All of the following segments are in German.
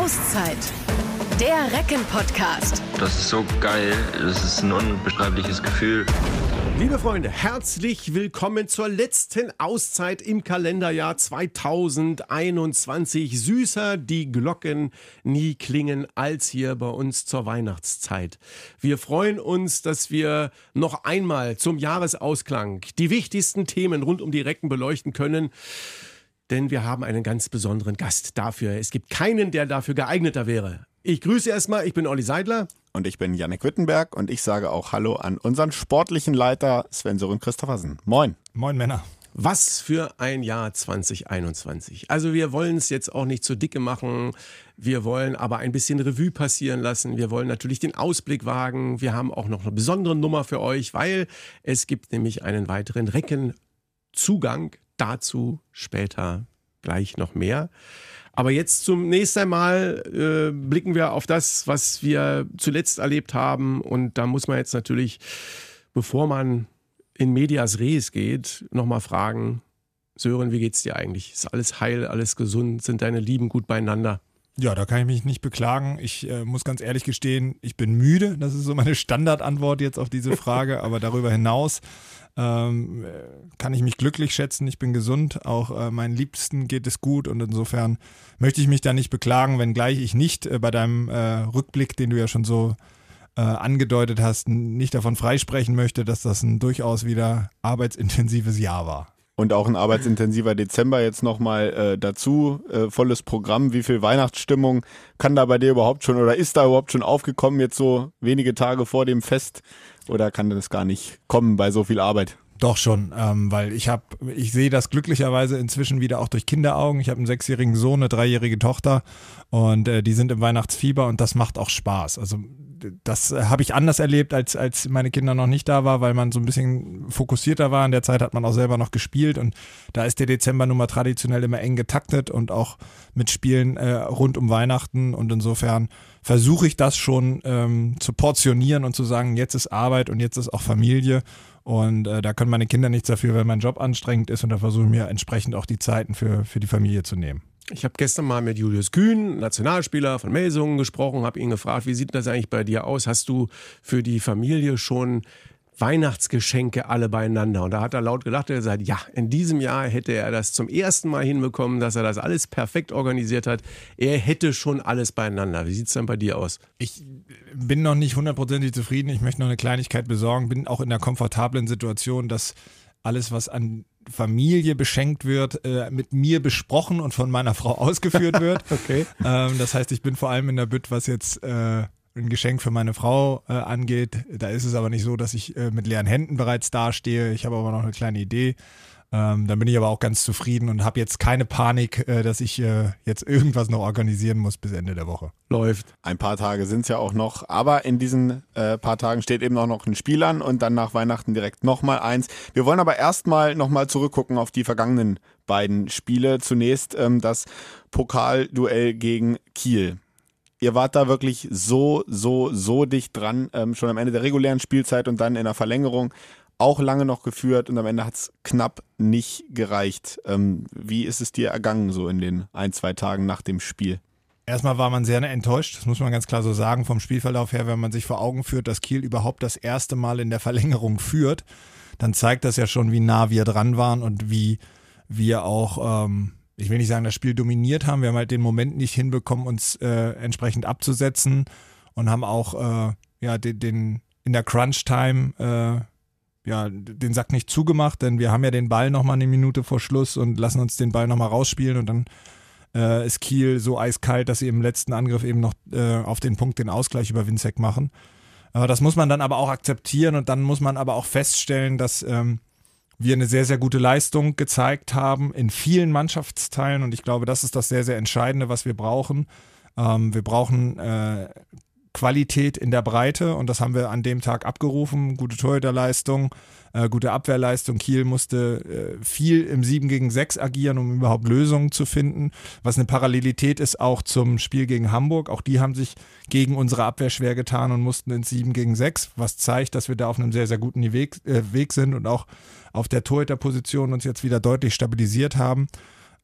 Auszeit. Der Recken-Podcast. Das ist so geil. Das ist ein unbeschreibliches Gefühl. Liebe Freunde, herzlich willkommen zur letzten Auszeit im Kalenderjahr 2021. Süßer die Glocken nie klingen als hier bei uns zur Weihnachtszeit. Wir freuen uns, dass wir noch einmal zum Jahresausklang die wichtigsten Themen rund um die Recken beleuchten können denn wir haben einen ganz besonderen Gast dafür. Es gibt keinen, der dafür geeigneter wäre. Ich grüße erstmal, ich bin Olli Seidler. Und ich bin Janek Wittenberg und ich sage auch Hallo an unseren sportlichen Leiter Sven Sören Christophersen. Moin. Moin Männer. Was für ein Jahr 2021. Also wir wollen es jetzt auch nicht zu dicke machen. Wir wollen aber ein bisschen Revue passieren lassen. Wir wollen natürlich den Ausblick wagen. Wir haben auch noch eine besondere Nummer für euch, weil es gibt nämlich einen weiteren Reckenzugang Dazu später gleich noch mehr. Aber jetzt zum nächsten Mal äh, blicken wir auf das, was wir zuletzt erlebt haben. Und da muss man jetzt natürlich, bevor man in Medias Res geht, nochmal fragen, Sören, wie geht's dir eigentlich? Ist alles heil, alles gesund? Sind deine Lieben gut beieinander? Ja, da kann ich mich nicht beklagen. Ich äh, muss ganz ehrlich gestehen, ich bin müde. Das ist so meine Standardantwort jetzt auf diese Frage. Aber darüber hinaus ähm, kann ich mich glücklich schätzen. Ich bin gesund. Auch äh, meinen Liebsten geht es gut. Und insofern möchte ich mich da nicht beklagen, wenngleich ich nicht äh, bei deinem äh, Rückblick, den du ja schon so äh, angedeutet hast, nicht davon freisprechen möchte, dass das ein durchaus wieder arbeitsintensives Jahr war. Und auch ein arbeitsintensiver Dezember jetzt nochmal äh, dazu. Äh, volles Programm. Wie viel Weihnachtsstimmung kann da bei dir überhaupt schon oder ist da überhaupt schon aufgekommen, jetzt so wenige Tage vor dem Fest? Oder kann das gar nicht kommen bei so viel Arbeit? Doch schon, ähm, weil ich habe, ich sehe das glücklicherweise inzwischen wieder auch durch Kinderaugen. Ich habe einen sechsjährigen Sohn, eine dreijährige Tochter und äh, die sind im Weihnachtsfieber und das macht auch Spaß. Also das äh, habe ich anders erlebt, als, als meine Kinder noch nicht da war, weil man so ein bisschen fokussierter war. In der Zeit hat man auch selber noch gespielt und da ist der Dezember nun mal traditionell immer eng getaktet und auch mit Spielen äh, rund um Weihnachten und insofern versuche ich das schon ähm, zu portionieren und zu sagen, jetzt ist Arbeit und jetzt ist auch Familie und äh, da können meine Kinder nichts dafür, wenn mein Job anstrengend ist und da versuche ich mir entsprechend auch die Zeiten für, für die Familie zu nehmen. Ich habe gestern mal mit Julius Kühn, Nationalspieler von Melsungen, gesprochen, habe ihn gefragt, wie sieht das eigentlich bei dir aus? Hast du für die Familie schon Weihnachtsgeschenke alle beieinander. Und da hat er laut gelacht und gesagt, ja, in diesem Jahr hätte er das zum ersten Mal hinbekommen, dass er das alles perfekt organisiert hat. Er hätte schon alles beieinander. Wie sieht es denn bei dir aus? Ich bin noch nicht hundertprozentig zufrieden. Ich möchte noch eine Kleinigkeit besorgen. Bin auch in der komfortablen Situation, dass alles, was an Familie beschenkt wird, äh, mit mir besprochen und von meiner Frau ausgeführt wird. okay. Ähm, das heißt, ich bin vor allem in der Bütt, was jetzt äh, ein Geschenk für meine Frau äh, angeht. Da ist es aber nicht so, dass ich äh, mit leeren Händen bereits dastehe. Ich habe aber noch eine kleine Idee. Ähm, dann bin ich aber auch ganz zufrieden und habe jetzt keine Panik, äh, dass ich äh, jetzt irgendwas noch organisieren muss bis Ende der Woche. Läuft. Ein paar Tage sind es ja auch noch, aber in diesen äh, paar Tagen steht eben auch noch ein Spiel an und dann nach Weihnachten direkt nochmal eins. Wir wollen aber erstmal nochmal zurückgucken auf die vergangenen beiden Spiele. Zunächst ähm, das Pokalduell gegen Kiel ihr wart da wirklich so, so, so dicht dran, ähm, schon am Ende der regulären Spielzeit und dann in der Verlängerung auch lange noch geführt und am Ende hat es knapp nicht gereicht. Ähm, wie ist es dir ergangen so in den ein, zwei Tagen nach dem Spiel? Erstmal war man sehr enttäuscht, das muss man ganz klar so sagen, vom Spielverlauf her, wenn man sich vor Augen führt, dass Kiel überhaupt das erste Mal in der Verlängerung führt, dann zeigt das ja schon, wie nah wir dran waren und wie wir auch ähm, ich will nicht sagen, das Spiel dominiert haben. Wir haben halt den Moment nicht hinbekommen, uns äh, entsprechend abzusetzen und haben auch äh, ja, den, den, in der Crunch-Time äh, ja, den Sack nicht zugemacht, denn wir haben ja den Ball nochmal eine Minute vor Schluss und lassen uns den Ball nochmal rausspielen und dann äh, ist Kiel so eiskalt, dass sie im letzten Angriff eben noch äh, auf den Punkt den Ausgleich über Winzek machen. Äh, das muss man dann aber auch akzeptieren und dann muss man aber auch feststellen, dass ähm, wir eine sehr, sehr gute Leistung gezeigt haben in vielen Mannschaftsteilen und ich glaube, das ist das sehr, sehr Entscheidende, was wir brauchen. Ähm, wir brauchen äh, Qualität in der Breite und das haben wir an dem Tag abgerufen. Gute Torhüterleistung, äh, gute Abwehrleistung. Kiel musste äh, viel im 7 gegen 6 agieren, um überhaupt Lösungen zu finden, was eine Parallelität ist auch zum Spiel gegen Hamburg. Auch die haben sich gegen unsere Abwehr schwer getan und mussten ins 7 gegen 6, was zeigt, dass wir da auf einem sehr, sehr guten Weg, äh, Weg sind und auch auf der Torhüterposition uns jetzt wieder deutlich stabilisiert haben.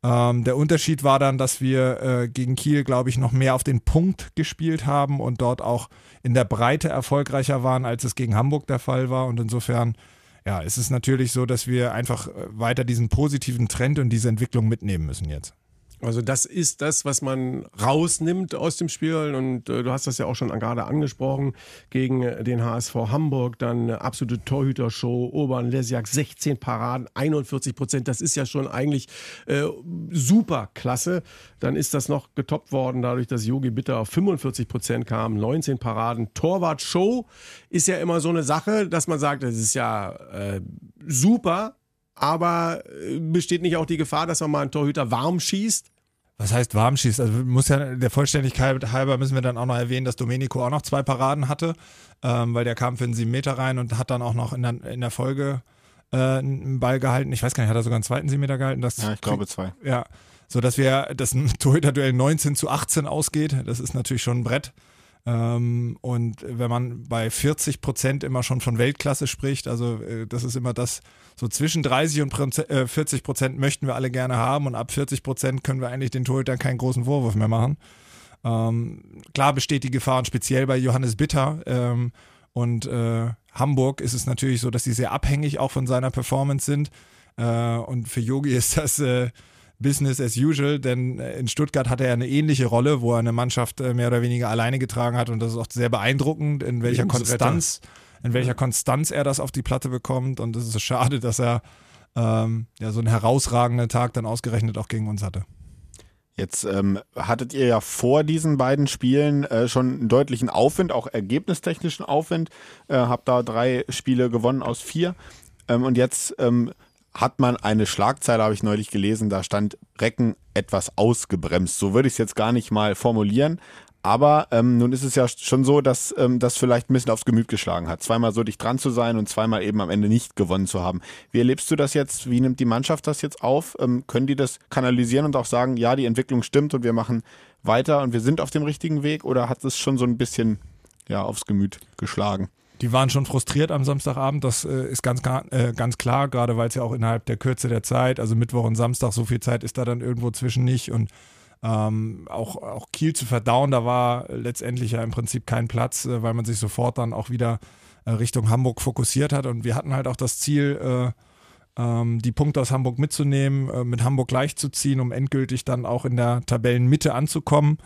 Ähm, der Unterschied war dann, dass wir äh, gegen Kiel, glaube ich, noch mehr auf den Punkt gespielt haben und dort auch in der Breite erfolgreicher waren, als es gegen Hamburg der Fall war. Und insofern, ja, ist es natürlich so, dass wir einfach äh, weiter diesen positiven Trend und diese Entwicklung mitnehmen müssen jetzt. Also das ist das, was man rausnimmt aus dem Spiel. Und äh, du hast das ja auch schon gerade angesprochen. Gegen äh, den HSV Hamburg, dann eine absolute Torhütershow, Obern Lesiak 16 Paraden, 41 Prozent, das ist ja schon eigentlich äh, super klasse. Dann ist das noch getoppt worden dadurch, dass Yogi Bitter auf 45 Prozent kam, 19 Paraden. Torwart-Show ist ja immer so eine Sache, dass man sagt, das ist ja äh, super, aber äh, besteht nicht auch die Gefahr, dass man mal einen Torhüter warm schießt? Was heißt warm schießt? Also muss ja der Vollständigkeit halber müssen wir dann auch noch erwähnen, dass Domenico auch noch zwei Paraden hatte, ähm, weil der kam für einen 7 Meter rein und hat dann auch noch in der, in der Folge äh, einen Ball gehalten. Ich weiß gar nicht, hat er sogar einen zweiten 7 Meter gehalten? Das ja, ich glaube zwei. Ja, so dass wir, dass ein Torhüter-Duell 19 zu 18 ausgeht, das ist natürlich schon ein Brett. Ähm, und wenn man bei 40 Prozent immer schon von Weltklasse spricht, also äh, das ist immer das, so zwischen 30 und äh, 40 Prozent möchten wir alle gerne haben und ab 40 Prozent können wir eigentlich den Torhütern keinen großen Vorwurf mehr machen. Ähm, klar besteht die Gefahr und speziell bei Johannes Bitter ähm, und äh, Hamburg ist es natürlich so, dass sie sehr abhängig auch von seiner Performance sind. Äh, und für Yogi ist das äh, Business as usual, denn äh, in Stuttgart hatte er eine ähnliche Rolle, wo er eine Mannschaft äh, mehr oder weniger alleine getragen hat und das ist auch sehr beeindruckend, in welcher Konstanz, in welcher Konstanz er das auf die Platte bekommt und es ist schade, dass er ähm, ja so einen herausragenden Tag dann ausgerechnet auch gegen uns hatte. Jetzt ähm, hattet ihr ja vor diesen beiden Spielen äh, schon einen deutlichen Aufwind, auch ergebnistechnischen Aufwind. Äh, habt da drei Spiele gewonnen aus vier. Ähm, und jetzt ähm, hat man eine Schlagzeile, habe ich neulich gelesen, da stand Recken etwas ausgebremst. So würde ich es jetzt gar nicht mal formulieren. Aber ähm, nun ist es ja schon so, dass ähm, das vielleicht ein bisschen aufs Gemüt geschlagen hat. Zweimal so dicht dran zu sein und zweimal eben am Ende nicht gewonnen zu haben. Wie erlebst du das jetzt? Wie nimmt die Mannschaft das jetzt auf? Ähm, können die das kanalisieren und auch sagen, ja, die Entwicklung stimmt und wir machen weiter und wir sind auf dem richtigen Weg? Oder hat es schon so ein bisschen ja, aufs Gemüt geschlagen? Die waren schon frustriert am Samstagabend, das äh, ist ganz, äh, ganz klar, gerade weil es ja auch innerhalb der Kürze der Zeit, also Mittwoch und Samstag, so viel Zeit ist da dann irgendwo zwischen nicht und ähm, auch, auch Kiel zu verdauen, da war letztendlich ja im Prinzip kein Platz, äh, weil man sich sofort dann auch wieder äh, Richtung Hamburg fokussiert hat und wir hatten halt auch das Ziel, äh, ähm, die Punkte aus Hamburg mitzunehmen, äh, mit Hamburg gleichzuziehen, um endgültig dann auch in der Tabellenmitte anzukommen.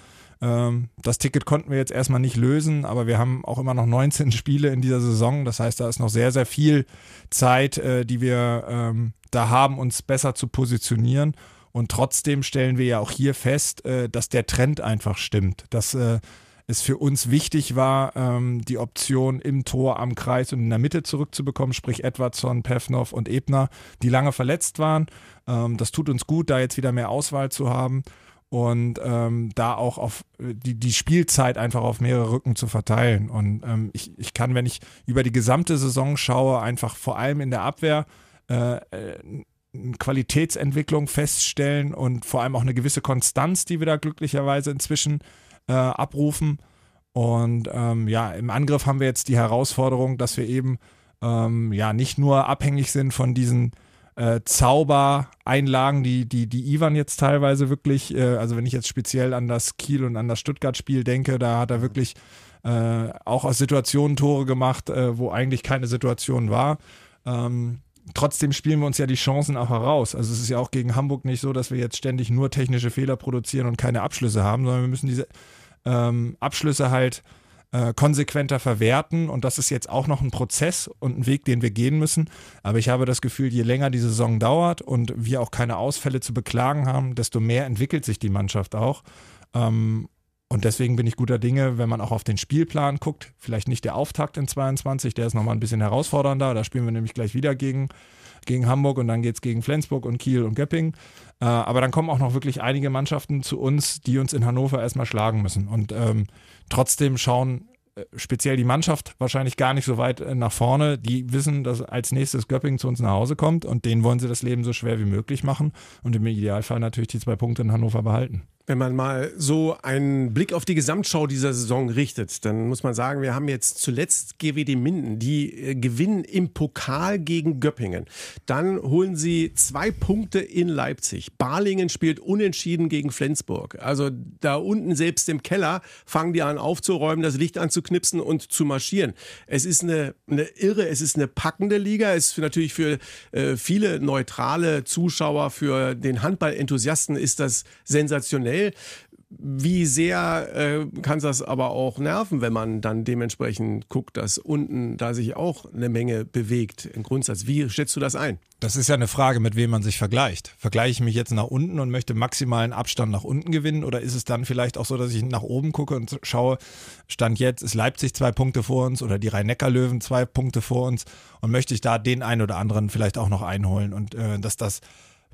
Ähm, das Ticket konnten wir jetzt erstmal nicht lösen, aber wir haben auch immer noch 19 Spiele in dieser Saison. Das heißt, da ist noch sehr, sehr viel Zeit, äh, die wir ähm, da haben, uns besser zu positionieren. Und trotzdem stellen wir ja auch hier fest, äh, dass der Trend einfach stimmt. Dass äh, es für uns wichtig war, ähm, die Option im Tor, am Kreis und in der Mitte zurückzubekommen, sprich Edwardson, Pevnov und Ebner, die lange verletzt waren. Das tut uns gut, da jetzt wieder mehr Auswahl zu haben und ähm, da auch auf die, die Spielzeit einfach auf mehrere Rücken zu verteilen. Und ähm, ich, ich kann, wenn ich über die gesamte Saison schaue, einfach vor allem in der Abwehr äh, äh Qualitätsentwicklung feststellen und vor allem auch eine gewisse Konstanz, die wir da glücklicherweise inzwischen äh, abrufen. Und ähm, ja, im Angriff haben wir jetzt die Herausforderung, dass wir eben ähm, ja nicht nur abhängig sind von diesen äh, Zaubereinlagen, die, die, die Ivan jetzt teilweise wirklich, äh, also wenn ich jetzt speziell an das Kiel und an das Stuttgart-Spiel denke, da hat er wirklich äh, auch aus Situationen Tore gemacht, äh, wo eigentlich keine Situation war. Ähm, trotzdem spielen wir uns ja die Chancen auch heraus. Also es ist ja auch gegen Hamburg nicht so, dass wir jetzt ständig nur technische Fehler produzieren und keine Abschlüsse haben, sondern wir müssen diese ähm, Abschlüsse halt äh, konsequenter verwerten. Und das ist jetzt auch noch ein Prozess und ein Weg, den wir gehen müssen. Aber ich habe das Gefühl, je länger die Saison dauert und wir auch keine Ausfälle zu beklagen haben, desto mehr entwickelt sich die Mannschaft auch. Ähm, und deswegen bin ich guter Dinge, wenn man auch auf den Spielplan guckt. Vielleicht nicht der Auftakt in 22, der ist nochmal ein bisschen herausfordernder. Da spielen wir nämlich gleich wieder gegen, gegen Hamburg und dann geht es gegen Flensburg und Kiel und Göpping. Äh, aber dann kommen auch noch wirklich einige Mannschaften zu uns, die uns in Hannover erstmal schlagen müssen. Und ähm, trotzdem schauen äh, speziell die Mannschaft wahrscheinlich gar nicht so weit äh, nach vorne. Die wissen, dass als nächstes Göppingen zu uns nach Hause kommt und denen wollen sie das Leben so schwer wie möglich machen und im Idealfall natürlich die zwei Punkte in Hannover behalten. Wenn man mal so einen Blick auf die Gesamtschau dieser Saison richtet, dann muss man sagen, wir haben jetzt zuletzt GWD Minden, die äh, gewinnen im Pokal gegen Göppingen. Dann holen sie zwei Punkte in Leipzig. Balingen spielt unentschieden gegen Flensburg. Also da unten selbst im Keller fangen die an aufzuräumen, das Licht anzuknipsen und zu marschieren. Es ist eine, eine irre, es ist eine packende Liga. Es ist natürlich für äh, viele neutrale Zuschauer, für den Handball-Enthusiasten ist das sensationell schnell. Wie sehr äh, kann das aber auch nerven, wenn man dann dementsprechend guckt, dass unten da sich auch eine Menge bewegt im Grundsatz? Wie schätzt du das ein? Das ist ja eine Frage, mit wem man sich vergleicht. Vergleiche ich mich jetzt nach unten und möchte maximalen Abstand nach unten gewinnen oder ist es dann vielleicht auch so, dass ich nach oben gucke und schaue, Stand jetzt ist Leipzig zwei Punkte vor uns oder die Rhein-Neckar-Löwen zwei Punkte vor uns und möchte ich da den einen oder anderen vielleicht auch noch einholen und äh, dass das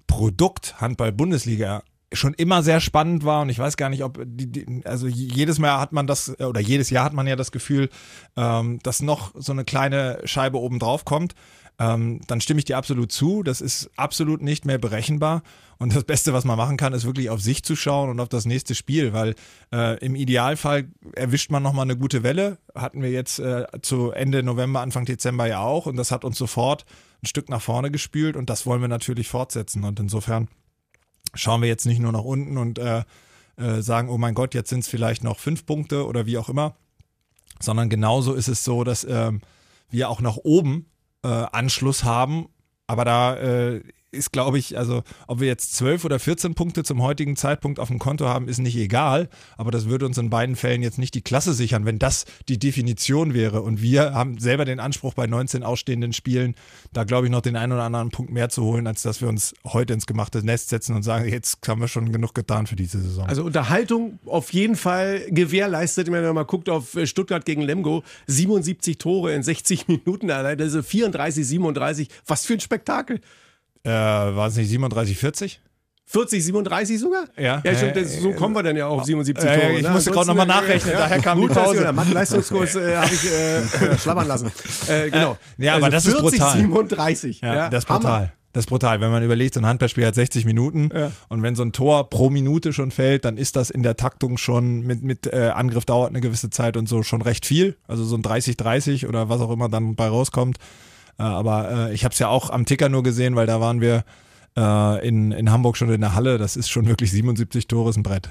Produkt Handball-Bundesliga schon immer sehr spannend war und ich weiß gar nicht, ob die, die, also jedes Mal hat man das oder jedes Jahr hat man ja das Gefühl, ähm, dass noch so eine kleine Scheibe oben drauf kommt. Ähm, dann stimme ich dir absolut zu. Das ist absolut nicht mehr berechenbar. Und das Beste, was man machen kann, ist wirklich auf sich zu schauen und auf das nächste Spiel, weil äh, im Idealfall erwischt man nochmal eine gute Welle. Hatten wir jetzt äh, zu Ende November, Anfang Dezember ja auch. Und das hat uns sofort ein Stück nach vorne gespült und das wollen wir natürlich fortsetzen. Und insofern schauen wir jetzt nicht nur nach unten und äh, äh, sagen, oh mein Gott, jetzt sind es vielleicht noch fünf Punkte oder wie auch immer, sondern genauso ist es so, dass äh, wir auch nach oben äh, Anschluss haben. Aber da äh, ist, glaube ich, also ob wir jetzt 12 oder 14 Punkte zum heutigen Zeitpunkt auf dem Konto haben, ist nicht egal. Aber das würde uns in beiden Fällen jetzt nicht die Klasse sichern, wenn das die Definition wäre. Und wir haben selber den Anspruch bei 19 ausstehenden Spielen, da glaube ich noch den einen oder anderen Punkt mehr zu holen, als dass wir uns heute ins gemachte Nest setzen und sagen, jetzt haben wir schon genug getan für diese Saison. Also Unterhaltung auf jeden Fall gewährleistet. Wenn man mal guckt auf Stuttgart gegen Lemgo, 77 Tore in 60 Minuten allein, also 34, 37. Was für ein Spektakel. Äh, war es nicht 37, 40? 40, 37 sogar? Ja. Ja, schon, das, so kommen wir dann ja auf 77 äh, Tore. ich ne? musste gerade nochmal nachrechnen, ja, daher kam gut, die Pause. Dass Mathe-Leistungskurs äh, habe ich äh, schlabbern lassen. Äh, genau. Ja, aber also das 40, ist brutal. 37. Ja, Ja, das ist Hammer. brutal. Das ist brutal. Wenn man überlegt, so ein Handballspiel hat 60 Minuten Ja. und wenn so ein Tor pro Minute schon fällt, dann ist das in der Taktung schon mit, mit äh, Angriff dauert eine gewisse Zeit und so schon recht viel. Also so ein 30-30 oder was auch immer dann bei rauskommt. Äh, aber äh, ich habe es ja auch am Ticker nur gesehen, weil da waren wir äh, in, in Hamburg schon in der Halle. Das ist schon wirklich 77 Tore, ist ein Brett.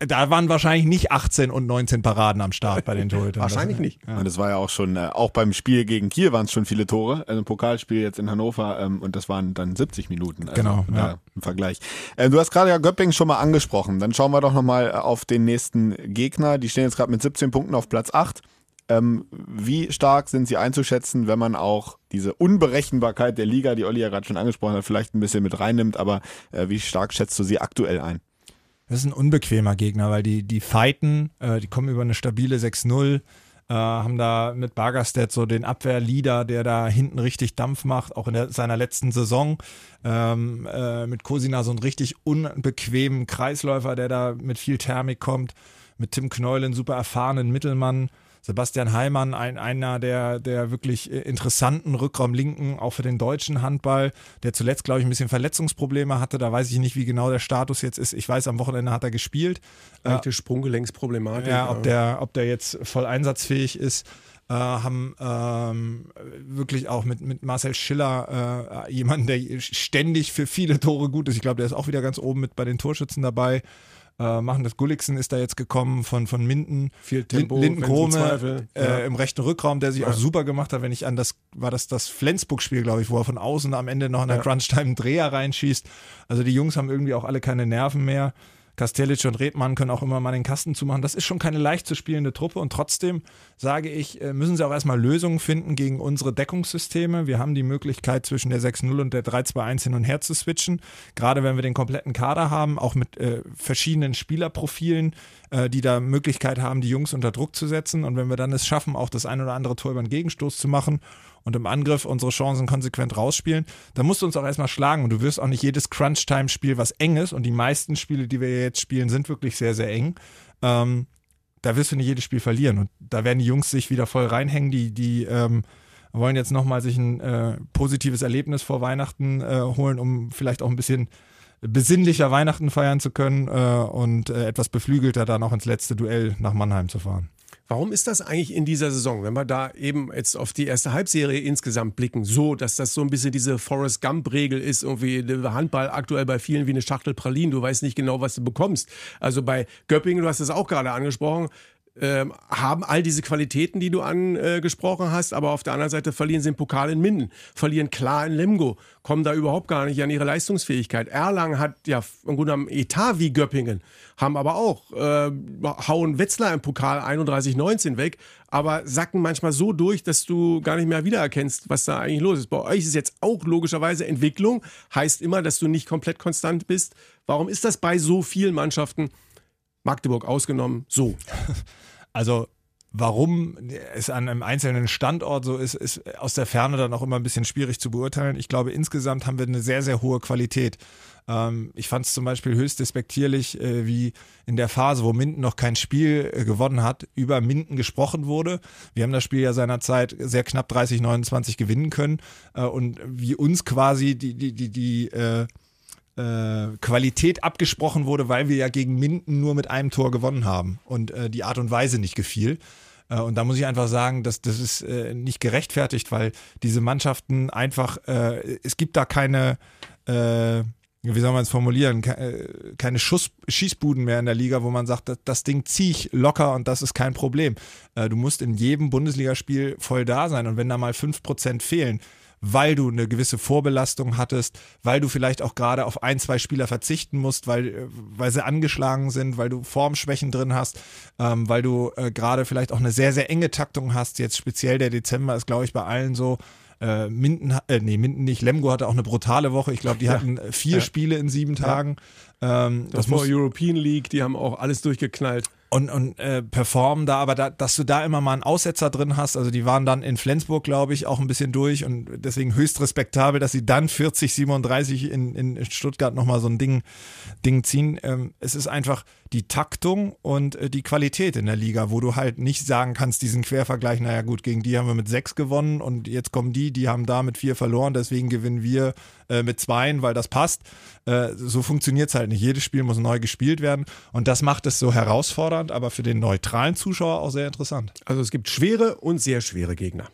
Da waren wahrscheinlich nicht 18 und 19 Paraden am Start bei den Torhütern. Wahrscheinlich Das- nicht. Ja. Und es war ja auch schon, äh, auch beim Spiel gegen Kiel waren es schon viele Tore. Also ein Pokalspiel jetzt in Hannover ähm, und das waren dann 70 Minuten. Also, Genau, ja. Im Vergleich. Äh, du hast gerade ja Göppingen schon mal angesprochen. Dann schauen wir doch nochmal auf den nächsten Gegner. Die stehen jetzt gerade mit 17 Punkten auf Platz 8. Ähm, wie stark sind sie einzuschätzen, wenn man auch diese Unberechenbarkeit der Liga, die Olli ja gerade schon angesprochen hat, vielleicht ein bisschen mit reinnimmt, aber äh, wie stark schätzt du sie aktuell ein? Das ist ein unbequemer Gegner, weil die, die fighten, äh, die kommen über eine stabile 6-0, äh, haben da mit Bargerstedt so den Abwehrleader, der da hinten richtig Dampf macht, auch in der, seiner letzten Saison. Ähm, äh, mit Kosina so einen richtig unbequemen Kreisläufer, der da mit viel Thermik kommt. Mit Tim Kneul, einen super erfahrenen Mittelmann. Sebastian Heimann, ein, einer der, der wirklich äh, interessanten Rückraumlinken, auch für den deutschen Handball, der zuletzt, glaube ich, ein bisschen Verletzungsprobleme hatte. Da weiß ich nicht, wie genau der Status jetzt ist. Ich weiß, am Wochenende hat er gespielt. Leichte Sprunggelenksproblematik. Ja, ob der, ob der jetzt voll einsatzfähig ist. Äh, haben ähm, wirklich auch mit, mit Marcel Schiller äh, jemanden, der ständig für viele Tore gut ist. Ich glaube, der ist auch wieder ganz oben mit bei den Torschützen dabei. Äh, machen das Gulliksen ist da jetzt gekommen von, von Minden. Viel Tempo, Linden Krome äh, ja. im rechten Rückraum, der sich Ja. auch super gemacht hat, wenn ich an das, war das das Flensburg-Spiel, glaube ich, wo er von außen am Ende noch in der Ja. Crunch-Time einen Dreher reinschießt. Also die Jungs haben irgendwie auch alle keine Nerven mehr. Kastelic und Redmann können auch immer mal den Kasten zumachen. Das ist schon keine leicht zu spielende Truppe und trotzdem sage ich, äh, müssen sie auch erstmal Lösungen finden gegen unsere Deckungssysteme. Wir haben die Möglichkeit zwischen der 6-0 und der 3-2-1 hin und her zu switchen. Gerade wenn wir den kompletten Kader haben, auch mit äh, verschiedenen Spielerprofilen, äh, die da Möglichkeit haben, die Jungs unter Druck zu setzen. Und wenn wir dann es schaffen, auch das ein oder andere Tor über den Gegenstoß zu machen und im Angriff unsere Chancen konsequent rausspielen, dann musst du uns auch erstmal schlagen und du wirst auch nicht jedes Crunch-Time-Spiel was eng ist und die meisten Spiele, die wir jetzt spielen, sind wirklich sehr, sehr eng. Ähm, da wirst du nicht jedes Spiel verlieren und da werden die Jungs sich wieder voll reinhängen, die, die ähm, wollen jetzt nochmal sich ein äh, positives Erlebnis vor Weihnachten äh, holen, um vielleicht auch ein bisschen besinnlicher Weihnachten feiern zu können äh, und äh, etwas beflügelter dann auch ins letzte Duell nach Mannheim zu fahren. Warum ist das eigentlich in dieser Saison, wenn wir da eben jetzt auf die erste Halbserie insgesamt blicken, so, dass das so ein bisschen diese Forrest Gump-Regel ist, irgendwie Handball aktuell bei vielen wie eine Schachtel Pralinen, du weißt nicht genau, was du bekommst. Also bei Göppingen, du hast es auch gerade angesprochen, ähm, haben all diese Qualitäten, die du angesprochen hast, aber auf der anderen Seite verlieren sie den Pokal in Minden, verlieren klar in Lemgo, kommen da überhaupt gar nicht an ihre Leistungsfähigkeit. Erlangen hat ja im Grunde genommen Etat wie Göppingen, haben aber auch, äh, hauen Wetzlar im Pokal 31-19 weg, aber sacken manchmal so durch, dass du gar nicht mehr wiedererkennst, was da eigentlich los ist. Bei euch ist jetzt auch logischerweise Entwicklung, heißt immer, dass du nicht komplett konstant bist. Warum ist das bei so vielen Mannschaften? Magdeburg ausgenommen, so. Also Warum es an einem einzelnen Standort so ist, ist aus der Ferne dann auch immer ein bisschen schwierig zu beurteilen. Ich glaube, insgesamt haben wir eine sehr, sehr hohe Qualität. Ähm, ich fand es zum Beispiel höchst despektierlich, äh, wie in der Phase, wo Minden noch kein Spiel äh, gewonnen hat, über Minden gesprochen wurde. Wir haben das Spiel ja seinerzeit sehr knapp 30, 29 gewinnen können äh, und wie uns quasi die, die, die, die äh, Qualität abgesprochen wurde, weil wir ja gegen Minden nur mit einem Tor gewonnen haben und äh, die Art und Weise nicht gefiel. Äh, und da muss ich einfach sagen, dass das ist äh, nicht gerechtfertigt, weil diese Mannschaften einfach, äh, es gibt da keine, wie soll man es formulieren, keine Schuss, Schießbuden mehr in der Liga, wo man sagt, das, das Ding ziehe ich locker und das ist kein Problem. du musst in jedem Bundesligaspiel voll da sein und wenn da mal 5% fehlen, weil du eine gewisse Vorbelastung hattest, weil du vielleicht auch gerade auf ein, zwei Spieler verzichten musst, weil, äh, weil sie angeschlagen sind, weil du Formschwächen drin hast, ähm, weil du äh, gerade vielleicht auch eine sehr, sehr enge Taktung hast. Jetzt speziell der Dezember ist, glaube ich, bei allen so. Äh, Minden, äh, nee, Minden nicht. Lemgo hatte auch eine brutale Woche. Ich glaube, die hatten äh, vier ja. Spiele in sieben Tagen. Ähm, das, das war European League, die haben auch alles durchgeknallt und, und äh, performen da, aber da, dass du da immer mal einen Aussetzer drin hast, also die waren dann in Flensburg, glaube ich, auch ein bisschen durch und deswegen höchst respektabel, dass sie dann 40, 37 in, in Stuttgart nochmal so ein Ding, Ding ziehen. Ähm, es ist einfach die Taktung und äh, die Qualität in der Liga, wo du halt nicht sagen kannst, diesen Quervergleich, naja gut, gegen die haben wir mit sechs gewonnen und jetzt kommen die, die haben da mit vier verloren, deswegen gewinnen wir äh, mit zweien, weil das passt. Äh, so funktioniert es halt nicht. Jedes Spiel muss neu gespielt werden und das macht es so herausfordernd, aber für den neutralen Zuschauer auch sehr interessant. Also es gibt schwere und sehr schwere Gegner.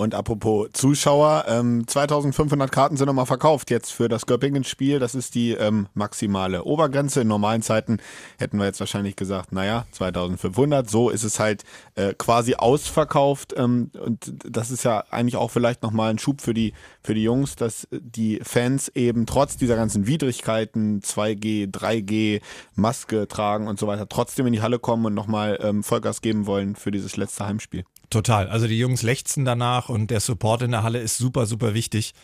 Und apropos Zuschauer, ähm, 2500 Karten sind nochmal verkauft jetzt für das Göppingen-Spiel. Das ist die ähm, maximale Obergrenze. In normalen Zeiten hätten wir jetzt wahrscheinlich gesagt, naja, 2500. So ist es halt äh, quasi ausverkauft. Ähm, und das ist ja eigentlich auch vielleicht nochmal ein Schub für die, für die Jungs, dass die Fans eben trotz dieser ganzen Widrigkeiten, 2G, 3G, Maske tragen und so weiter, trotzdem in die Halle kommen und nochmal ähm, Vollgas geben wollen für dieses letzte Heimspiel. Total. Also die Jungs lechzen danach und der Support in der Halle ist super, super wichtig.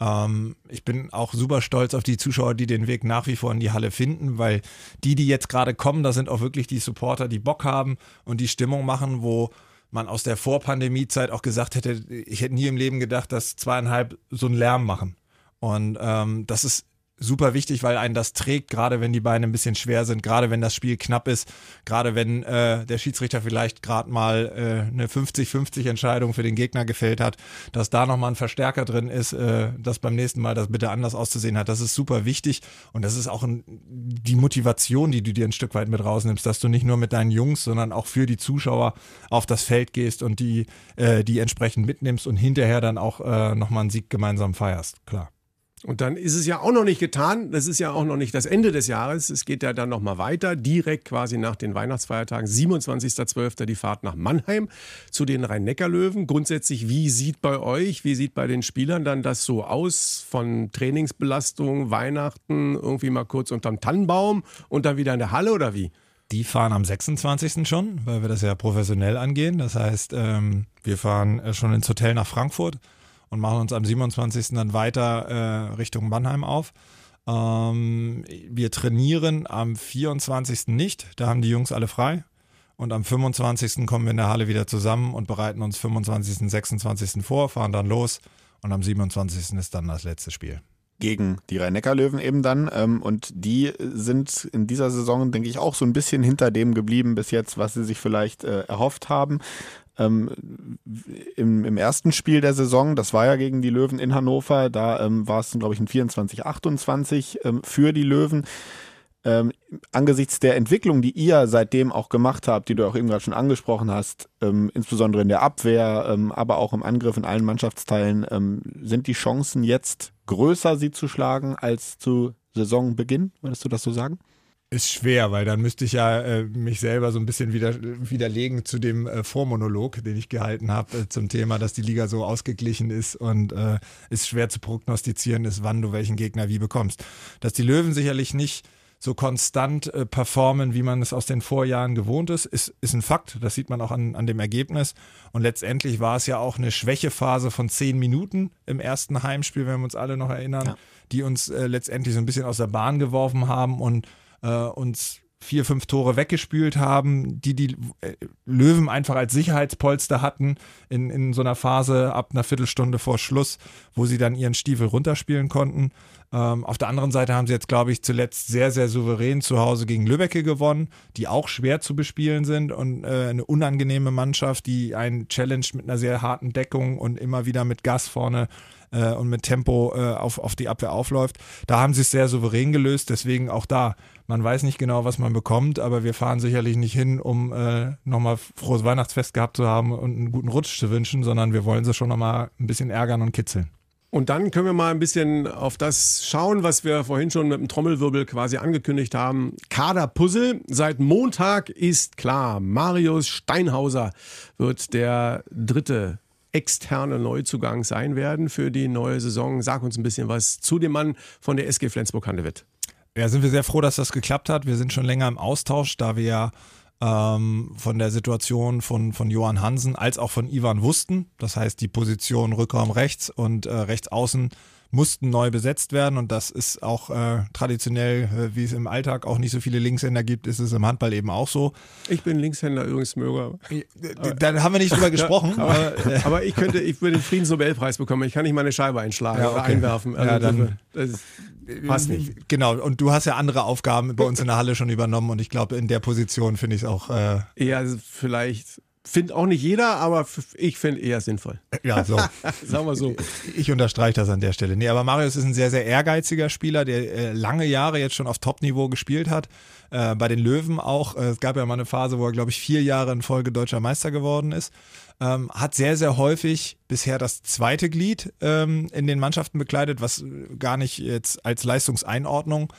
Ähm, ich bin auch super stolz auf die Zuschauer, die den Weg nach wie vor in die Halle finden, weil die, die jetzt gerade kommen, da sind auch wirklich die Supporter, die Bock haben und die Stimmung machen, wo man aus der Vorpandemie-Zeit auch gesagt hätte, ich hätte nie im Leben gedacht, dass zweieinhalb so einen Lärm machen. Und ähm, das ist super wichtig, weil einen das trägt, gerade wenn die Beine ein bisschen schwer sind, gerade wenn das Spiel knapp ist, gerade wenn äh, der Schiedsrichter vielleicht gerade mal äh, eine 50-50 Entscheidung für den Gegner gefällt hat, dass da nochmal ein Verstärker drin ist, äh, dass beim nächsten Mal das bitte anders auszusehen hat. Das ist super wichtig und das ist auch ein, die Motivation, die du dir ein Stück weit mit rausnimmst, dass du nicht nur mit deinen Jungs, sondern auch für die Zuschauer auf das Feld gehst und die, äh, die entsprechend mitnimmst und hinterher dann auch äh, nochmal einen Sieg gemeinsam feierst. Klar. Und dann ist es ja auch noch nicht getan. Das ist ja auch noch nicht das Ende des Jahres. Es geht ja dann noch mal weiter. Direkt quasi nach den Weihnachtsfeiertagen. 27.12. die Fahrt nach Mannheim zu den Rhein-Neckar-Löwen. Grundsätzlich, wie sieht bei euch, wie sieht bei den Spielern dann das so aus? Von Trainingsbelastung, Weihnachten, irgendwie mal kurz unterm Tannenbaum und dann wieder in der Halle oder wie? Die fahren am 26. schon, weil wir das ja professionell angehen. Das heißt, ähm, wir fahren äh, schon ins Hotel nach Frankfurt und machen uns am 27. dann weiter äh, Richtung Mannheim auf. Ähm, wir trainieren am 24. nicht, da haben die Jungs alle frei. Und am 25. kommen wir in der Halle wieder zusammen und bereiten uns 25. und 26. vor, fahren dann los. Und am 27. ist dann das letzte Spiel gegen die Rhein-Neckar-Löwen eben dann. Ähm, und die sind in dieser Saison, denke ich, auch so ein bisschen hinter dem geblieben bis jetzt, was sie sich vielleicht äh, erhofft haben. Ähm, im, im, ersten Spiel der Saison, das war ja gegen die Löwen in Hannover, da ähm, war es, glaube ich, ein 24-28 ähm, für die Löwen. Ähm, angesichts der Entwicklung, die ihr seitdem auch gemacht habt, die du auch eben gerade schon angesprochen hast, ähm, insbesondere in der Abwehr, ähm, aber auch im Angriff in allen Mannschaftsteilen, sind die Chancen jetzt größer, sie zu schlagen als zu Saisonbeginn? Würdest du das so sagen? Ist schwer, weil dann müsste ich ja äh, mich selber so ein bisschen wieder, widerlegen zu dem äh, Vormonolog, den ich gehalten habe äh, zum Thema, dass die Liga so ausgeglichen ist und äh, ist schwer zu prognostizieren ist, wann du welchen Gegner wie bekommst. Dass die Löwen sicherlich nicht so konstant äh, performen, wie man es aus den Vorjahren gewohnt ist, ist, ist ein Fakt. Das sieht man auch an, an dem Ergebnis. Und letztendlich war es ja auch eine Schwächephase von zehn Minuten im ersten Heimspiel, wenn wir uns alle noch erinnern, ja. die uns äh, letztendlich so ein bisschen aus der Bahn geworfen haben und äh, uns vier, fünf Tore weggespült haben, die die äh, Löwen einfach als Sicherheitspolster hatten in, in so einer Phase ab einer Viertelstunde vor Schluss, wo sie dann ihren Stiefel runterspielen konnten. Ähm, auf der anderen Seite haben sie jetzt, glaube ich, zuletzt sehr, sehr souverän zu Hause gegen Lübbecke gewonnen, die auch schwer zu bespielen sind und äh, eine unangenehme Mannschaft, die einen Challenge mit einer sehr harten Deckung und immer wieder mit Gas vorne äh, und mit Tempo äh, auf, auf die Abwehr aufläuft. Da haben sie es sehr souverän gelöst, deswegen auch da. Man weiß nicht genau, was man bekommt, aber wir fahren sicherlich nicht hin, um äh, nochmal frohes Weihnachtsfest gehabt zu haben und einen guten Rutsch zu wünschen, sondern wir wollen sie schon nochmal ein bisschen ärgern und kitzeln. Und dann können wir mal ein bisschen auf das schauen, was wir vorhin schon mit dem Trommelwirbel quasi angekündigt haben. Kaderpuzzle. Seit Montag ist klar, Marius Steinhauser wird der dritte externe Neuzugang sein werden für die neue Saison. Sag uns ein bisschen was zu dem Mann von der SG Flensburg-Handewitt. Ja, sind wir sehr froh, dass das geklappt hat. Wir sind schon länger im Austausch, da wir ja ähm, von der Situation von, von Johann Hansen als auch von Ivan wussten. Das heißt, die Position Rückraum rechts und äh, rechts außen mussten neu besetzt werden und das ist auch äh, traditionell, äh, wie es im Alltag auch nicht so viele Linkshänder gibt, ist es im Handball eben auch so. Ich bin Linkshänder übrigens Möger. Da haben wir nicht drüber gesprochen. Ja, aber, äh, aber, ich könnte, ich würde den Friedensnobelpreis bekommen. Ich kann nicht meine Scheibe einschlagen ja, okay. oder einwerfen. Also ja, dann, das ist, passt nicht. Genau, und du hast ja andere Aufgaben bei uns in der Halle schon übernommen und ich glaube, in der Position finde ich es auch. Äh, ja, also vielleicht Findet auch nicht jeder, aber ich finde eher sinnvoll. Ja, so. Sagen wir so. Ich unterstreiche das an der Stelle. Nee, aber Marius ist ein sehr, sehr ehrgeiziger Spieler, der äh, lange Jahre jetzt schon auf Top-Niveau gespielt hat. Äh, bei den Löwen auch. Äh, es gab ja mal eine Phase, wo er, glaube ich, vier Jahre in Folge deutscher Meister geworden ist. Ähm, hat sehr, sehr häufig bisher das zweite Glied ähm, in den Mannschaften bekleidet, was gar nicht jetzt als Leistungseinordnung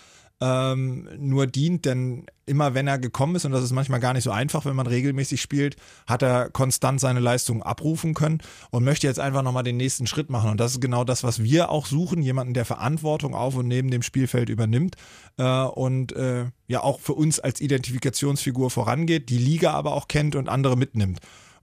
ähm, nur dient, denn immer wenn er gekommen ist, und das ist manchmal gar nicht so einfach, wenn man regelmäßig spielt, hat er konstant seine Leistung abrufen können und möchte jetzt einfach nochmal den nächsten Schritt machen. Und das ist genau das, was wir auch suchen, jemanden, der Verantwortung auf und neben dem Spielfeld übernimmt äh, und äh, ja auch für uns als Identifikationsfigur vorangeht, die Liga aber auch kennt und andere mitnimmt.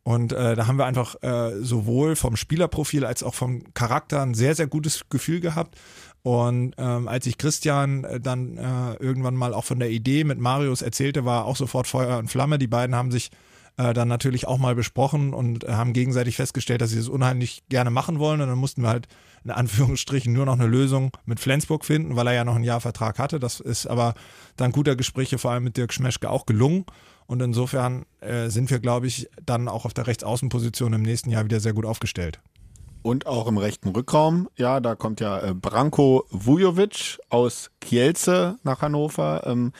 Und äh, da haben wir einfach äh, sowohl vom Spielerprofil als auch vom Charakter ein sehr, sehr gutes Gefühl gehabt. Und ähm, als ich Christian äh, dann äh, irgendwann mal auch von der Idee mit Marius erzählte, war auch sofort Feuer und Flamme. Die beiden haben sich äh, dann natürlich auch mal besprochen und äh, haben gegenseitig festgestellt, dass sie das unheimlich gerne machen wollen. Und dann mussten wir halt in Anführungsstrichen nur noch eine Lösung mit Flensburg finden, weil er ja noch ein Jahr Vertrag hatte. Das ist aber dank guter Gespräche vor allem mit Dirk Schmeschke auch gelungen. Und insofern äh, sind wir, glaube ich, dann auch auf der Rechtsaußenposition im nächsten Jahr wieder sehr gut aufgestellt. Und auch im rechten Rückraum, ja, da kommt ja äh, Branko Vujovic aus Kielce nach Hannover. Ähm,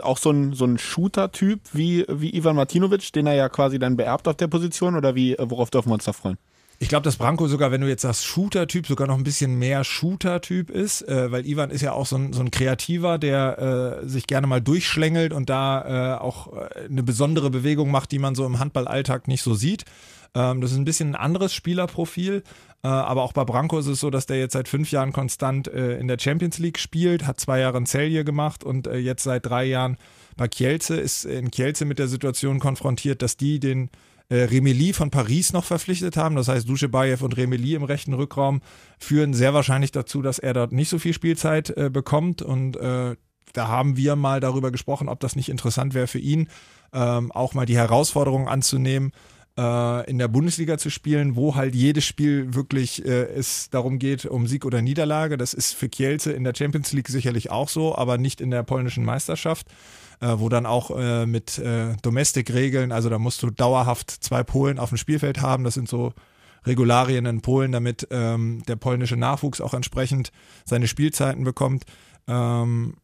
auch so ein, so ein Shooter-Typ wie, wie Ivan Martinovic, den er ja quasi dann beerbt auf der Position oder wie, äh, worauf dürfen wir uns da freuen? Ich glaube, dass Branko sogar, wenn du jetzt sagst Shooter-Typ, sogar noch ein bisschen mehr Shooter-Typ ist, äh, weil Ivan ist ja auch so ein, so ein Kreativer, der äh, sich gerne mal durchschlängelt und da äh, auch äh, eine besondere Bewegung macht, die man so im Handballalltag nicht so sieht. Ähm, das ist ein bisschen ein anderes Spielerprofil. Äh, aber auch bei Branko ist es so, dass der jetzt seit fünf Jahren konstant äh, in der Champions League spielt, hat zwei Jahre in Celje gemacht und äh, jetzt seit drei Jahren bei Kielce ist in Kielce mit der Situation konfrontiert, dass die den äh, Remeli von Paris noch verpflichtet haben. Das heißt, Duschebaev und Remeli im rechten Rückraum führen sehr wahrscheinlich dazu, dass er dort nicht so viel Spielzeit äh, bekommt. Und äh, da haben wir mal darüber gesprochen, ob das nicht interessant wäre für ihn, ähm, auch mal die Herausforderung anzunehmen, äh, in der Bundesliga zu spielen, wo halt jedes Spiel wirklich äh, es darum geht, um Sieg oder Niederlage. Das ist für Kielce in der Champions League sicherlich auch so, aber nicht in der polnischen Meisterschaft, äh, wo dann auch äh, mit äh, Domestic-Regeln, also da musst du dauerhaft zwei Polen auf dem Spielfeld haben. Das sind so Regularien in Polen, damit ähm, der polnische Nachwuchs auch entsprechend seine Spielzeiten bekommt. Ähm,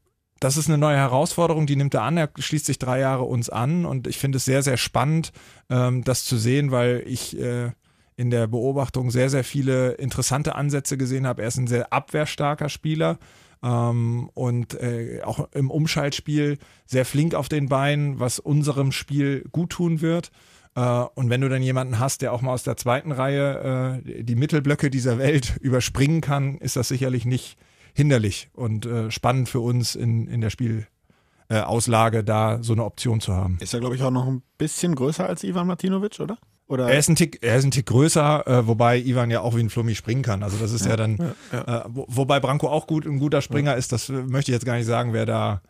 das ist eine neue Herausforderung, die nimmt er an. Er schließt sich drei Jahre uns an und ich finde es sehr, sehr spannend, ähm, das zu sehen, weil ich äh, in der Beobachtung sehr, sehr viele interessante Ansätze gesehen habe. Er ist ein sehr abwehrstarker Spieler ähm, und äh, auch im Umschaltspiel sehr flink auf den Beinen, was unserem Spiel gut tun wird. Äh, und wenn du dann jemanden hast, der auch mal aus der zweiten Reihe äh, die Mittelblöcke dieser Welt überspringen kann, ist das sicherlich nicht hinderlich und äh, spannend für uns in, in der Spielauslage, da so eine Option zu haben. Ist er, glaube ich, auch noch ein bisschen größer als Ivan Martinovic, oder? Oder? Er ist ein Tick, er ist ein Tick größer, äh, wobei Ivan ja auch wie ein Flummi springen kann. Also das ist ja, ja dann, ja, ja. Äh, wo, wobei Branko auch gut, ein guter Springer ist, das möchte ich jetzt gar nicht sagen, wer da,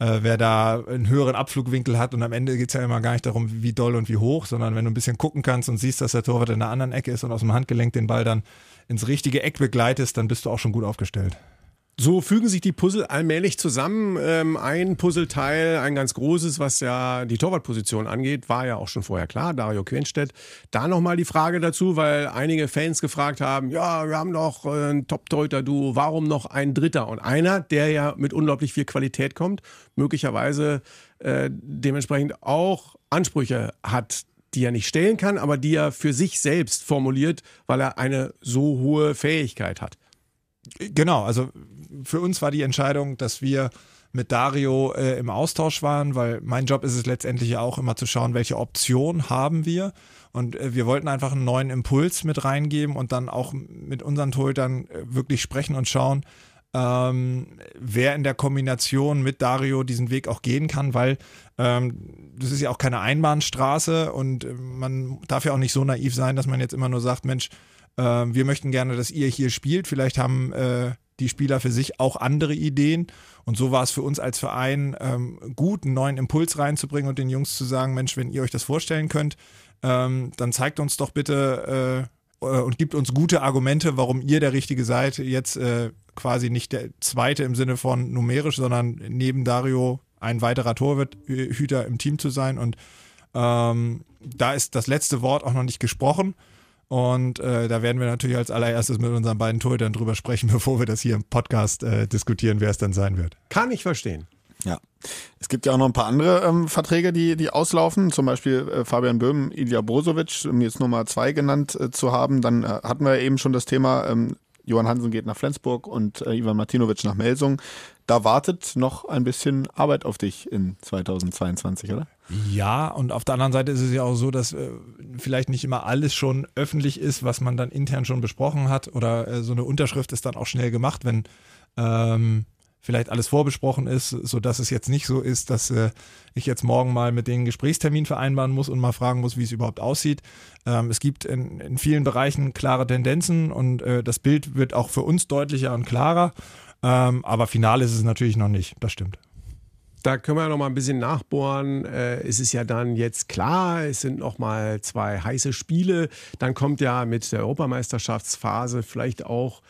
äh, wer da einen höheren Abflugwinkel hat. Und am Ende geht es ja immer gar nicht darum, wie doll und wie hoch, sondern wenn du ein bisschen gucken kannst und siehst, dass der Torwart in der anderen Ecke ist und aus dem Handgelenk den Ball dann ins richtige Eck begleitest, dann bist du auch schon gut aufgestellt. So fügen sich die Puzzle allmählich zusammen. Ähm, ein Puzzleteil, ein ganz großes, was ja die Torwartposition angeht, war ja auch schon vorher klar, Dario Quenstedt. Da nochmal die Frage dazu, weil einige Fans gefragt haben, ja, wir haben doch äh, ein Top-Torhüter-Duo, warum noch ein Dritter? Und einer, der ja mit unglaublich viel Qualität kommt, möglicherweise äh, dementsprechend auch Ansprüche hat, die er nicht stellen kann, aber die er für sich selbst formuliert, weil er eine so hohe Fähigkeit hat. Genau, also für uns war die Entscheidung, dass wir mit Dario äh, im Austausch waren, weil mein Job ist es letztendlich ja auch immer zu schauen, welche Option haben wir. Und äh, wir wollten einfach einen neuen Impuls mit reingeben und dann auch mit unseren Torhütern äh, wirklich sprechen und schauen, ähm, wer in der Kombination mit Dario diesen Weg auch gehen kann, weil ähm, das ist ja auch keine Einbahnstraße und äh, man darf ja auch nicht so naiv sein, dass man jetzt immer nur sagt, Mensch, äh, wir möchten gerne, dass ihr hier spielt. Vielleicht haben äh, die Spieler für sich auch andere Ideen. Und so war es für uns als Verein ähm, gut, einen neuen Impuls reinzubringen und den Jungs zu sagen, Mensch, wenn ihr euch das vorstellen könnt, ähm, dann zeigt uns doch bitte äh, äh, und gibt uns gute Argumente, warum ihr der Richtige seid, jetzt äh, quasi nicht der Zweite im Sinne von numerisch, sondern neben Dario ein weiterer Torhüter im Team zu sein. Und ähm, da ist das letzte Wort auch noch nicht gesprochen. Und äh, da werden wir natürlich als allererstes mit unseren beiden Torhütern drüber sprechen, bevor wir das hier im Podcast äh, diskutieren, wer es dann sein wird. Kann ich verstehen. Ja. Es gibt ja auch noch ein paar andere ähm, Verträge, die, die auslaufen. Zum Beispiel äh, Fabian Böhm, Ilja Brozovic, um jetzt Nummer zwei genannt äh, zu haben. Dann äh, hatten wir eben schon das Thema, ähm, Johann Hansen geht nach Flensburg und äh, Ivan Martinovic nach Melsung. Da wartet noch ein bisschen Arbeit auf dich in 2022, oder? Ja, und auf der anderen Seite ist es ja auch so, dass äh, vielleicht nicht immer alles schon öffentlich ist, was man dann intern schon besprochen hat. Oder äh, so eine Unterschrift ist dann auch schnell gemacht, wenn ähm, vielleicht alles vorbesprochen ist, sodass es jetzt nicht so ist, dass äh, ich jetzt morgen mal mit denen Gesprächstermin vereinbaren muss und mal fragen muss, wie es überhaupt aussieht. Ähm, es gibt in, in, vielen Bereichen klare Tendenzen und äh, das Bild wird auch für uns deutlicher und klarer. Ähm, aber final ist es natürlich noch nicht, das stimmt. Da können wir noch mal ein bisschen nachbohren. Äh, es ist ja dann jetzt klar, es sind noch mal zwei heiße Spiele. Dann kommt ja mit der Europameisterschaftsphase vielleicht auch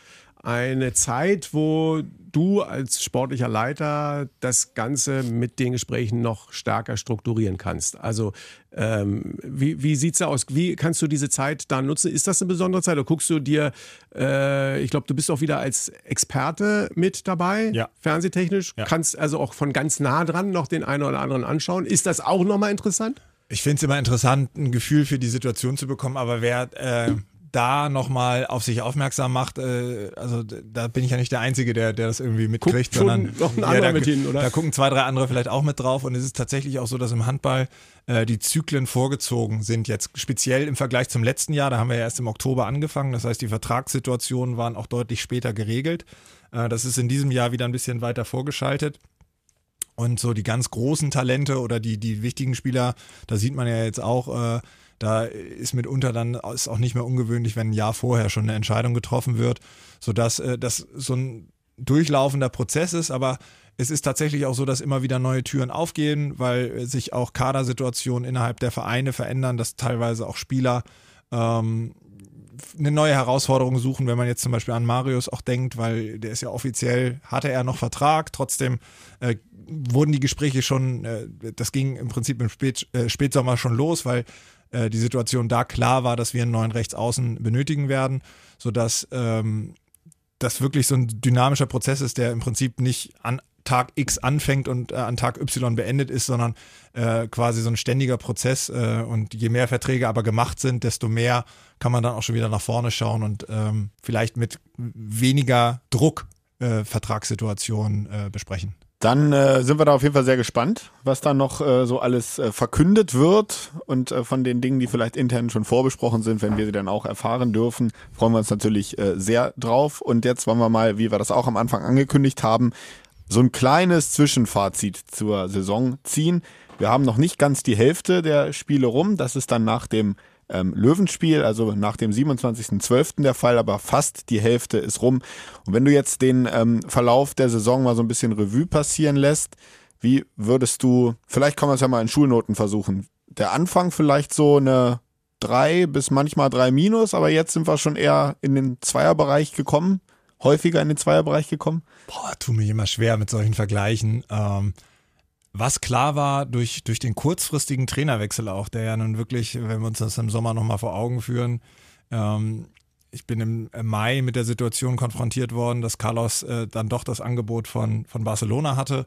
eine Zeit, wo du als sportlicher Leiter das Ganze mit den Gesprächen noch stärker strukturieren kannst. Also ähm, wie, wie sieht es aus? Wie kannst du diese Zeit da nutzen? Ist das eine besondere Zeit? Oder guckst du dir, äh, ich glaube, du bist auch wieder als Experte mit dabei, ja. fernsehtechnisch, ja. kannst also auch von ganz nah dran noch den einen oder anderen anschauen. Ist das auch nochmal interessant? Ich finde es immer interessant, ein Gefühl für die Situation zu bekommen, aber wer äh, da nochmal auf sich aufmerksam macht, äh, also da bin ich ja nicht der Einzige, der, der das irgendwie mitkriegt, sondern noch ein ja, da, mit hin, oder? da gucken zwei, drei andere vielleicht auch mit drauf und es ist tatsächlich auch so, dass im Handball äh, die Zyklen vorgezogen sind jetzt speziell im Vergleich zum letzten Jahr, da haben wir ja erst im Oktober angefangen, das heißt die Vertragssituationen waren auch deutlich später geregelt. Äh, das ist in diesem Jahr wieder ein bisschen weiter vorgeschaltet. Und so die ganz großen Talente oder die, die wichtigen Spieler, da sieht man ja jetzt auch, äh, da ist mitunter dann ist auch nicht mehr ungewöhnlich, wenn ein Jahr vorher schon eine Entscheidung getroffen wird, sodass äh, das so ein durchlaufender Prozess ist, aber es ist tatsächlich auch so, dass immer wieder neue Türen aufgehen, weil sich auch Kadersituationen innerhalb der Vereine verändern, dass teilweise auch Spieler ähm, eine neue Herausforderung suchen, wenn man jetzt zum Beispiel an Marius auch denkt, weil der ist ja offiziell, hatte er noch Vertrag, trotzdem äh, wurden die Gespräche schon, äh, das ging im Prinzip im Spät, äh, Spätsommer schon los, weil äh, die Situation da klar war, dass wir einen neuen Rechtsaußen benötigen werden, sodass ähm, das wirklich so ein dynamischer Prozess ist, der im Prinzip nicht an Tag X anfängt und äh, an Tag Y beendet ist, sondern äh, quasi so ein ständiger Prozess. Äh, und je mehr Verträge aber gemacht sind, desto mehr kann man dann auch schon wieder nach vorne schauen und ähm, vielleicht mit weniger Druck äh, Vertragssituationen äh, besprechen. Dann äh, sind wir da auf jeden Fall sehr gespannt, was da noch äh, so alles äh, verkündet wird und äh, von den Dingen, die vielleicht intern schon vorbesprochen sind, wenn wir sie dann auch erfahren dürfen, freuen wir uns natürlich äh, sehr drauf. Und jetzt wollen wir mal, wie wir das auch am Anfang angekündigt haben, so ein kleines Zwischenfazit zur Saison ziehen. Wir haben noch nicht ganz die Hälfte der Spiele rum. Das ist dann nach dem ähm, Löwenspiel, also nach dem 27.12. der Fall, aber fast die Hälfte ist rum. Und wenn du jetzt den ähm, Verlauf der Saison mal so ein bisschen Revue passieren lässt, wie würdest du, vielleicht kann man es ja mal in Schulnoten versuchen, der Anfang vielleicht so eine drei bis manchmal drei minus, aber jetzt sind wir schon eher in den Zweierbereich gekommen, häufiger in den Zweierbereich gekommen. Boah, tu mir immer schwer mit solchen Vergleichen. Ähm, was klar war durch, durch den kurzfristigen Trainerwechsel auch, der ja nun wirklich, wenn wir uns das im Sommer nochmal vor Augen führen, ähm, ich bin im Mai mit der Situation konfrontiert worden, dass Carlos äh, dann doch das Angebot von, von Barcelona hatte.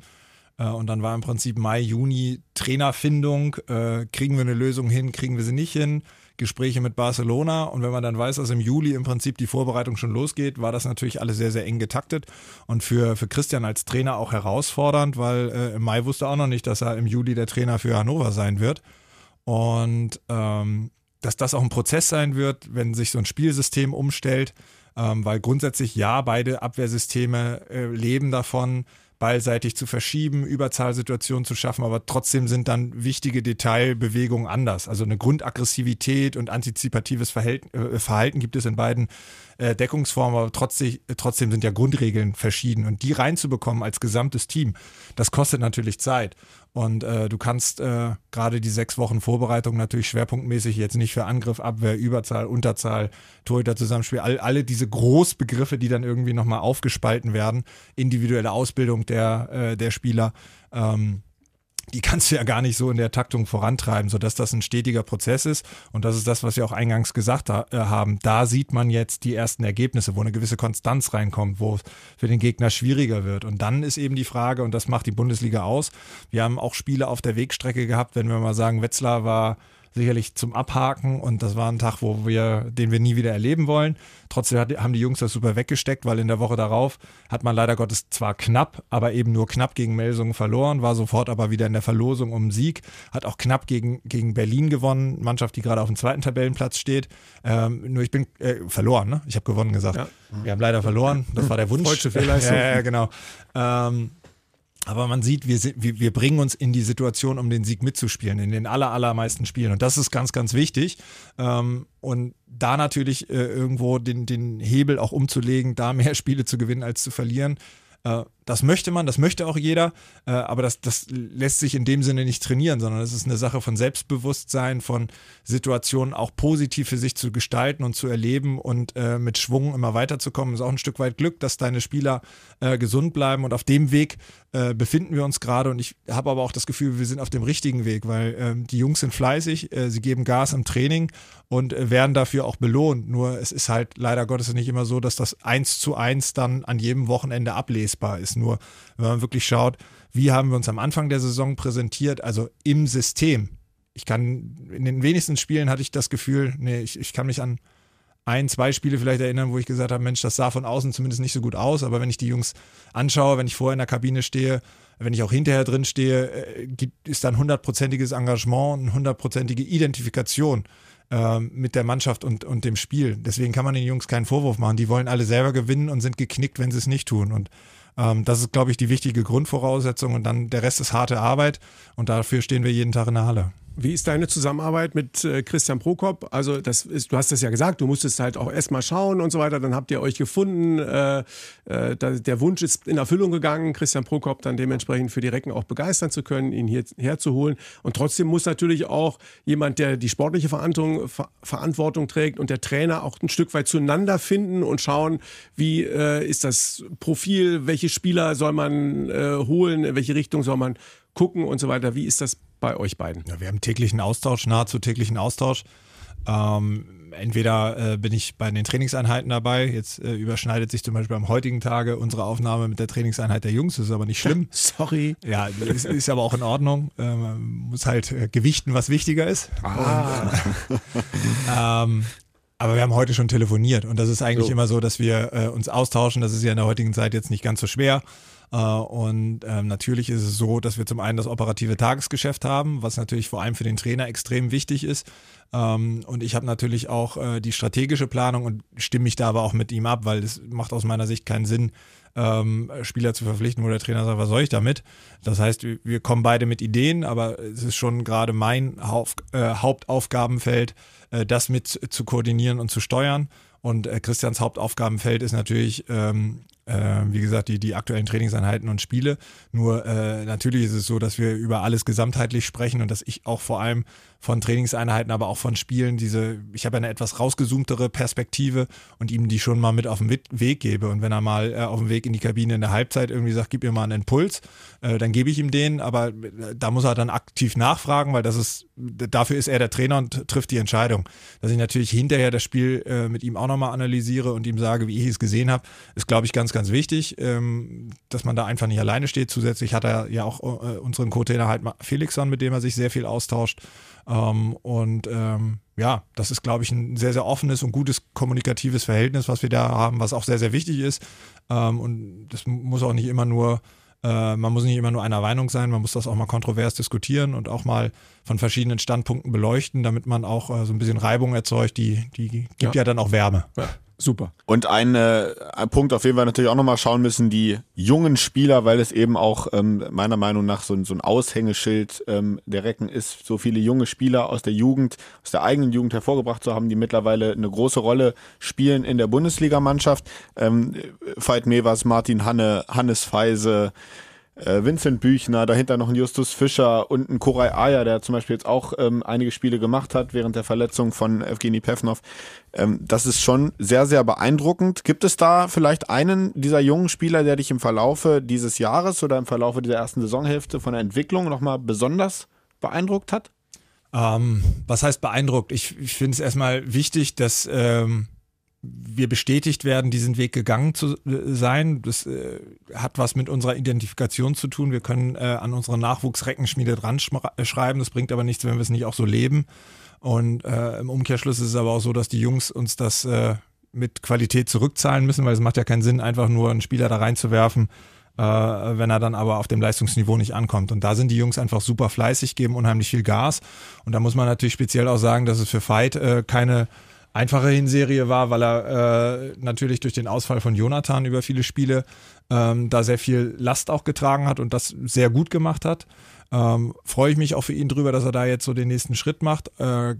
Äh, und dann war im Prinzip Mai, Juni Trainerfindung. Äh, kriegen wir eine Lösung hin, kriegen wir sie nicht hin? Gespräche mit Barcelona und wenn man dann weiß, dass im Juli im Prinzip die Vorbereitung schon losgeht, war das natürlich alles sehr, sehr eng getaktet und für, für Christian als Trainer auch herausfordernd, weil äh, im Mai wusste auch noch nicht, dass er im Juli der Trainer für Hannover sein wird. Und ähm, dass das auch ein Prozess sein wird, wenn sich so ein Spielsystem umstellt, ähm, weil grundsätzlich ja, beide Abwehrsysteme äh, leben davon, ballseitig zu verschieben, Überzahlsituationen zu schaffen, aber trotzdem sind dann wichtige Detailbewegungen anders. Also eine Grundaggressivität und antizipatives Verhalten, äh, Verhalten gibt es in beiden äh, Deckungsformen, aber trotzdem, trotzdem sind ja Grundregeln verschieden. Und die reinzubekommen als gesamtes Team, das kostet natürlich Zeit. Und äh, du kannst äh, gerade die sechs Wochen Vorbereitung natürlich schwerpunktmäßig jetzt nicht für Angriff, Abwehr, Überzahl, Unterzahl, Torhüter Zusammenspiel, all, alle diese Großbegriffe, die dann irgendwie nochmal aufgespalten werden, individuelle Ausbildung der, äh, der Spieler. Ähm, die kannst du ja gar nicht so in der Taktung vorantreiben, sodass das ein stetiger Prozess ist. Und das ist das, was wir auch eingangs gesagt äh, haben. Da sieht man jetzt die ersten Ergebnisse, wo eine gewisse Konstanz reinkommt, wo es für den Gegner schwieriger wird. Und dann ist eben die Frage, und das macht die Bundesliga aus. Wir haben auch Spiele auf der Wegstrecke gehabt, wenn wir mal sagen, Wetzlar war sicherlich zum Abhaken und das war ein Tag, wo wir, den wir nie wieder erleben wollen. Trotzdem hat, haben die Jungs das super weggesteckt, weil in der Woche darauf hat man leider Gottes zwar knapp, aber eben nur knapp gegen Melsungen verloren, war sofort aber wieder in der Verlosung um Sieg, hat auch knapp gegen, gegen Berlin gewonnen, Mannschaft, die gerade auf dem zweiten Tabellenplatz steht. Ähm, nur ich bin äh, verloren, ne? Ich habe gewonnen gesagt. Ja. Wir haben leider verloren, das war der Wunsch. Deutsche Fehlleistung. ja, ja, genau. Ähm, aber man sieht, wir, wir bringen uns in die Situation, um den Sieg mitzuspielen, in den aller, allermeisten Spielen. Und das ist ganz, ganz wichtig. Ähm, und da natürlich äh, irgendwo den, den Hebel auch umzulegen, da mehr Spiele zu gewinnen als zu verlieren, äh, das möchte man, das möchte auch jeder, äh, aber das, das lässt sich in dem Sinne nicht trainieren, sondern es ist eine Sache von Selbstbewusstsein, von Situationen auch positiv für sich zu gestalten und zu erleben und äh, mit Schwung immer weiterzukommen. Ist auch ein Stück weit Glück, dass deine Spieler äh, gesund bleiben und auf dem Weg äh, befinden wir uns gerade und ich habe aber auch das Gefühl, wir sind auf dem richtigen Weg, weil ähm, die Jungs sind fleißig, äh, sie geben Gas im Training und äh, werden dafür auch belohnt. Nur es ist halt leider Gottes nicht immer so, dass das eins zu eins dann an jedem Wochenende ablesbar ist nur, wenn man wirklich schaut, wie haben wir uns am Anfang der Saison präsentiert, also im System. Ich kann, in den wenigsten Spielen hatte ich das Gefühl, nee, ich, ich kann mich an ein, zwei Spiele vielleicht erinnern, wo ich gesagt habe, Mensch, das sah von außen zumindest nicht so gut aus, aber wenn ich die Jungs anschaue, wenn ich vorher in der Kabine stehe, wenn ich auch hinterher drin stehe, äh, ist dann hundertprozentiges Engagement und hundertprozentige Identifikation äh, mit der Mannschaft und, und dem Spiel. Deswegen kann man den Jungs keinen Vorwurf machen. Die wollen alle selber gewinnen und sind geknickt, wenn sie es nicht tun. Und ähm, das ist, glaube ich, die wichtige Grundvoraussetzung und dann der Rest ist harte Arbeit und dafür stehen wir jeden Tag in der Halle. Wie ist deine Zusammenarbeit mit äh, Christian Prokop? Also das ist, du hast das ja gesagt, du musstest halt auch erstmal schauen und so weiter. Dann habt ihr euch gefunden. Äh, äh, der Wunsch ist in Erfüllung gegangen, Christian Prokop dann dementsprechend für die Recken auch begeistern zu können, ihn hierher zu holen. Und trotzdem muss natürlich auch jemand, der die sportliche Verantwortung, Ver Verantwortung trägt und der Trainer auch ein Stück weit zueinander finden und schauen, wie äh, ist das Profil, welche Spieler soll man äh, holen, in welche Richtung soll man gucken und so weiter. Wie ist das bei euch beiden? Ja, wir haben täglichen Austausch, nahezu täglichen Austausch. Ähm, entweder äh, bin ich bei den Trainingseinheiten dabei, jetzt äh, überschneidet sich zum Beispiel am heutigen Tage unsere Aufnahme mit der Trainingseinheit der Jungs, das ist aber nicht schlimm. Sorry. Ja, ist, ist aber auch in Ordnung. Ähm, muss halt äh, gewichten, was wichtiger ist. Ah. Und, äh, ähm, aber wir haben heute schon telefoniert und das ist eigentlich so. immer so, dass wir äh, uns austauschen. Das ist ja in der heutigen Zeit jetzt nicht ganz so schwer. Äh, und ähm, natürlich ist es so, dass wir zum einen das operative Tagesgeschäft haben, was natürlich vor allem für den Trainer extrem wichtig ist. Ähm, und ich habe natürlich auch äh, die strategische Planung und stimme mich da aber auch mit ihm ab, weil es macht aus meiner Sicht keinen Sinn, ähm, Spieler zu verpflichten, wo der Trainer sagt, was soll ich damit? Das heißt, wir kommen beide mit Ideen, aber es ist schon gerade mein äh, Hauptaufgabenfeld, das mit zu koordinieren und zu steuern. Und Christians Hauptaufgabenfeld ist natürlich äh, wie gesagt, die, die aktuellen Trainingseinheiten und Spiele. Nur äh, natürlich ist es so, dass wir über alles gesamtheitlich sprechen und dass ich auch vor allem von Trainingseinheiten, aber auch von Spielen diese, ich habe eine etwas rausgezoomtere Perspektive und ihm die schon mal mit auf den Weg gebe. Und wenn er mal äh, auf dem Weg in die Kabine in der Halbzeit irgendwie sagt, gib mir mal einen Impuls, äh, dann gebe ich ihm den, aber äh, da muss er dann aktiv nachfragen, weil das ist, dafür ist er der Trainer und trifft die Entscheidung. Dass ich natürlich hinterher das Spiel äh, mit ihm auch nochmal analysiere und ihm sage, wie ich es gesehen habe, ist, glaube ich, ganz, ganz ganz wichtig, ähm, dass man da einfach nicht alleine steht. Zusätzlich hat er ja auch äh, unseren Co-Trainer halt Felixson, mit dem er sich sehr viel austauscht. Ähm, und ähm, ja, das ist, glaube ich, ein sehr, sehr offenes und gutes kommunikatives Verhältnis, was wir da haben, was auch sehr, sehr wichtig ist. Ähm, und das muss auch nicht immer nur äh, man muss nicht immer nur einer Meinung sein, man muss das auch mal kontrovers diskutieren und auch mal von verschiedenen Standpunkten beleuchten, damit man auch äh, so ein bisschen Reibung erzeugt, die, die gibt ja, ja dann auch Wärme. Ja. Super. Und ein, äh, ein Punkt, auf den wir natürlich auch nochmal schauen müssen, die jungen Spieler, weil es eben auch ähm, meiner Meinung nach so, so ein Aushängeschild ähm, der Recken ist, so viele junge Spieler aus der Jugend, aus der eigenen Jugend hervorgebracht zu haben, die mittlerweile eine große Rolle spielen in der Bundesligamannschaft. Ähm, Veit Mevers, Martin Hanne, Hannes Feise, äh, Vincent Büchner, dahinter noch ein Justus Fischer und ein Koray Aya, der zum Beispiel jetzt auch ähm, einige Spiele gemacht hat während der Verletzung von Evgeny Pevnov. Ähm, das ist schon sehr, sehr beeindruckend. Gibt es da vielleicht einen dieser jungen Spieler, der dich im Verlaufe dieses Jahres oder im Verlaufe dieser ersten Saisonhälfte von der Entwicklung nochmal besonders beeindruckt hat? Ähm, was heißt beeindruckt? Ich, ich finde es erstmal wichtig, dass ähm, wir bestätigt werden, diesen Weg gegangen zu äh, sein. Das äh, hat was mit unserer Identifikation zu tun. Wir können äh, an unsere Nachwuchsreckenschmiede dran äh, schreiben. Das bringt aber nichts, wenn wir es nicht auch so leben. Und äh, im Umkehrschluss ist es aber auch so, dass die Jungs uns das äh, mit Qualität zurückzahlen müssen, weil es macht ja keinen Sinn, einfach nur einen Spieler da reinzuwerfen, wenn er dann aber auf dem Leistungsniveau nicht ankommt. Und da sind die Jungs einfach super fleißig, geben unheimlich viel Gas. Und da muss man natürlich speziell auch sagen, dass es für Veit keine einfache Hinserie war, weil er äh, natürlich durch den Ausfall von Jonathan über viele Spiele ähm, da sehr viel Last auch getragen hat und das sehr gut gemacht hat. Ähm, Freue ich mich auch für ihn drüber, dass er da jetzt so den nächsten Schritt macht. Äh,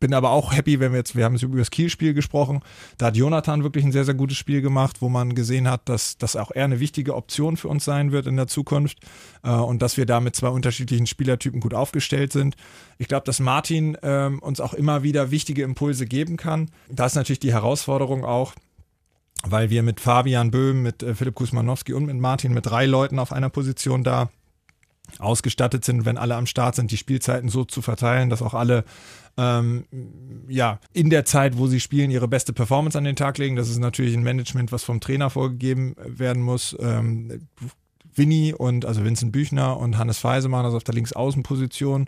bin aber auch happy, wenn wir jetzt, wir haben jetzt über das Kielspiel gesprochen, da hat Jonathan wirklich ein sehr, sehr gutes Spiel gemacht, wo man gesehen hat, dass das auch eher eine wichtige Option für uns sein wird in der Zukunft äh, und dass wir da mit zwei unterschiedlichen Spielertypen gut aufgestellt sind. Ich glaube, dass Martin ähm, uns auch immer wieder wichtige Impulse geben kann. Da ist natürlich die Herausforderung auch, weil wir mit Fabian Böhm, mit äh, Philipp Kusmanowski und mit Martin mit drei Leuten auf einer Position da ausgestattet sind, wenn alle am Start sind, die Spielzeiten so zu verteilen, dass auch alle ähm, ja, in der Zeit, wo sie spielen, ihre beste Performance an den Tag legen. Das ist natürlich ein Management, was vom Trainer vorgegeben werden muss. Ähm, Winnie und also Vincent Büchner und Hannes Feisemann, also auf der Linksaußenposition,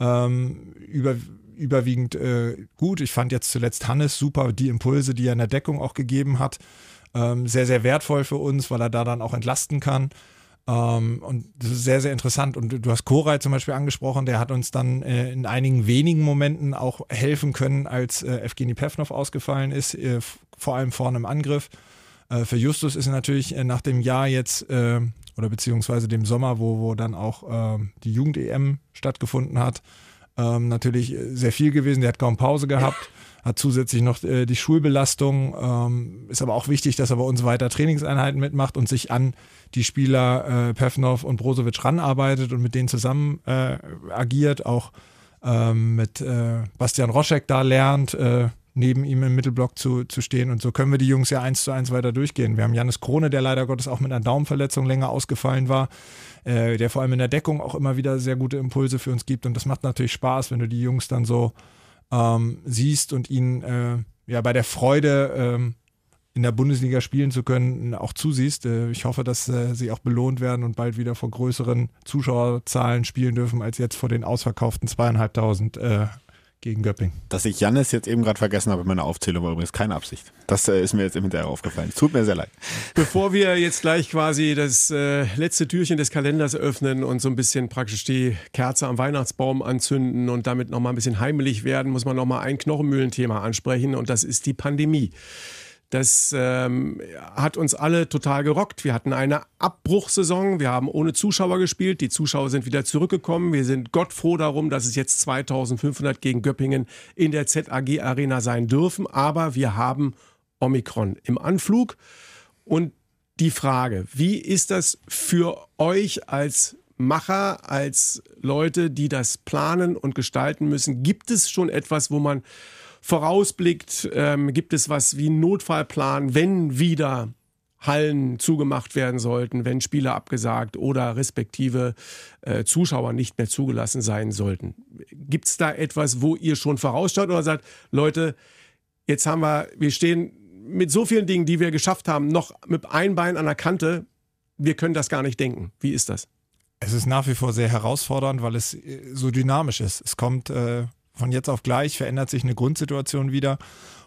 ähm, über, überwiegend äh, gut. Ich fand jetzt zuletzt Hannes super, die Impulse, die er in der Deckung auch gegeben hat, ähm, sehr, sehr wertvoll für uns, weil er da dann auch entlasten kann. Ähm, und das ist sehr, sehr interessant. Und du hast Koray zum Beispiel angesprochen, der hat uns dann äh, in einigen wenigen Momenten auch helfen können, als äh, Evgeny Pevnov ausgefallen ist, äh, vor allem vorne im Angriff. Äh, für Justus ist natürlich äh, nach dem Jahr jetzt, äh, oder beziehungsweise dem Sommer, wo, wo dann auch die Jugend-EM stattgefunden hat, ähm, natürlich sehr viel gewesen. Der hat kaum Pause gehabt, hat zusätzlich noch äh, die Schulbelastung. Ähm, ist aber auch wichtig, dass er bei uns weiter Trainingseinheiten mitmacht und sich an die Spieler äh, Pevnov und Brozovic ranarbeitet und mit denen zusammen äh, agiert, auch ähm, mit äh, Bastian Roschek da lernt, äh, neben ihm im Mittelblock zu, zu stehen. Und so können wir die Jungs ja eins zu eins weiter durchgehen. Wir haben Janis Krone, der leider Gottes auch mit einer Daumenverletzung länger ausgefallen war, äh, der vor allem in der Deckung auch immer wieder sehr gute Impulse für uns gibt. Und das macht natürlich Spaß, wenn du die Jungs dann so ähm, siehst und ihnen äh, ja bei der Freude ähm, in der Bundesliga spielen zu können, auch zusiehst. Äh, ich hoffe, dass äh, sie auch belohnt werden und bald wieder vor größeren Zuschauerzahlen spielen dürfen, als jetzt vor den ausverkauften zweieinhalbtausend äh, gegen Göpping. Dass ich Jannis jetzt eben gerade vergessen habe in meiner Aufzählung, war übrigens keine Absicht. Das äh, ist mir jetzt im Hinterher aufgefallen. Es tut mir sehr leid. Bevor wir jetzt gleich quasi das äh, letzte Türchen des Kalenders öffnen und so ein bisschen praktisch die Kerze am Weihnachtsbaum anzünden und damit nochmal ein bisschen heimelig werden, muss man nochmal ein Knochenmühlenthema ansprechen und das ist die Pandemie. Das ähm, hat uns alle total gerockt. Wir hatten eine Abbruchsaison. Wir haben ohne Zuschauer gespielt. Die Zuschauer sind wieder zurückgekommen. Wir sind Gott froh darum, dass es jetzt 2500 gegen Göppingen in der ZAG Arena sein dürfen. Aber wir haben Omikron im Anflug. Und die Frage, wie ist das für euch als Macher, als Leute, die das planen und gestalten müssen? Gibt es schon etwas, wo man vorausblickt, ähm, gibt es was wie einen Notfallplan, wenn wieder Hallen zugemacht werden sollten, wenn Spiele abgesagt oder respektive äh, Zuschauer nicht mehr zugelassen sein sollten. Gibt es da etwas, wo ihr schon vorausschaut oder sagt, Leute, jetzt haben wir, wir stehen mit so vielen Dingen, die wir geschafft haben, noch mit ein Bein an der Kante, wir können das gar nicht denken. Wie ist das? Es ist nach wie vor sehr herausfordernd, weil es äh, so dynamisch ist. Es kommt äh, von jetzt auf gleich verändert sich eine Grundsituation wieder.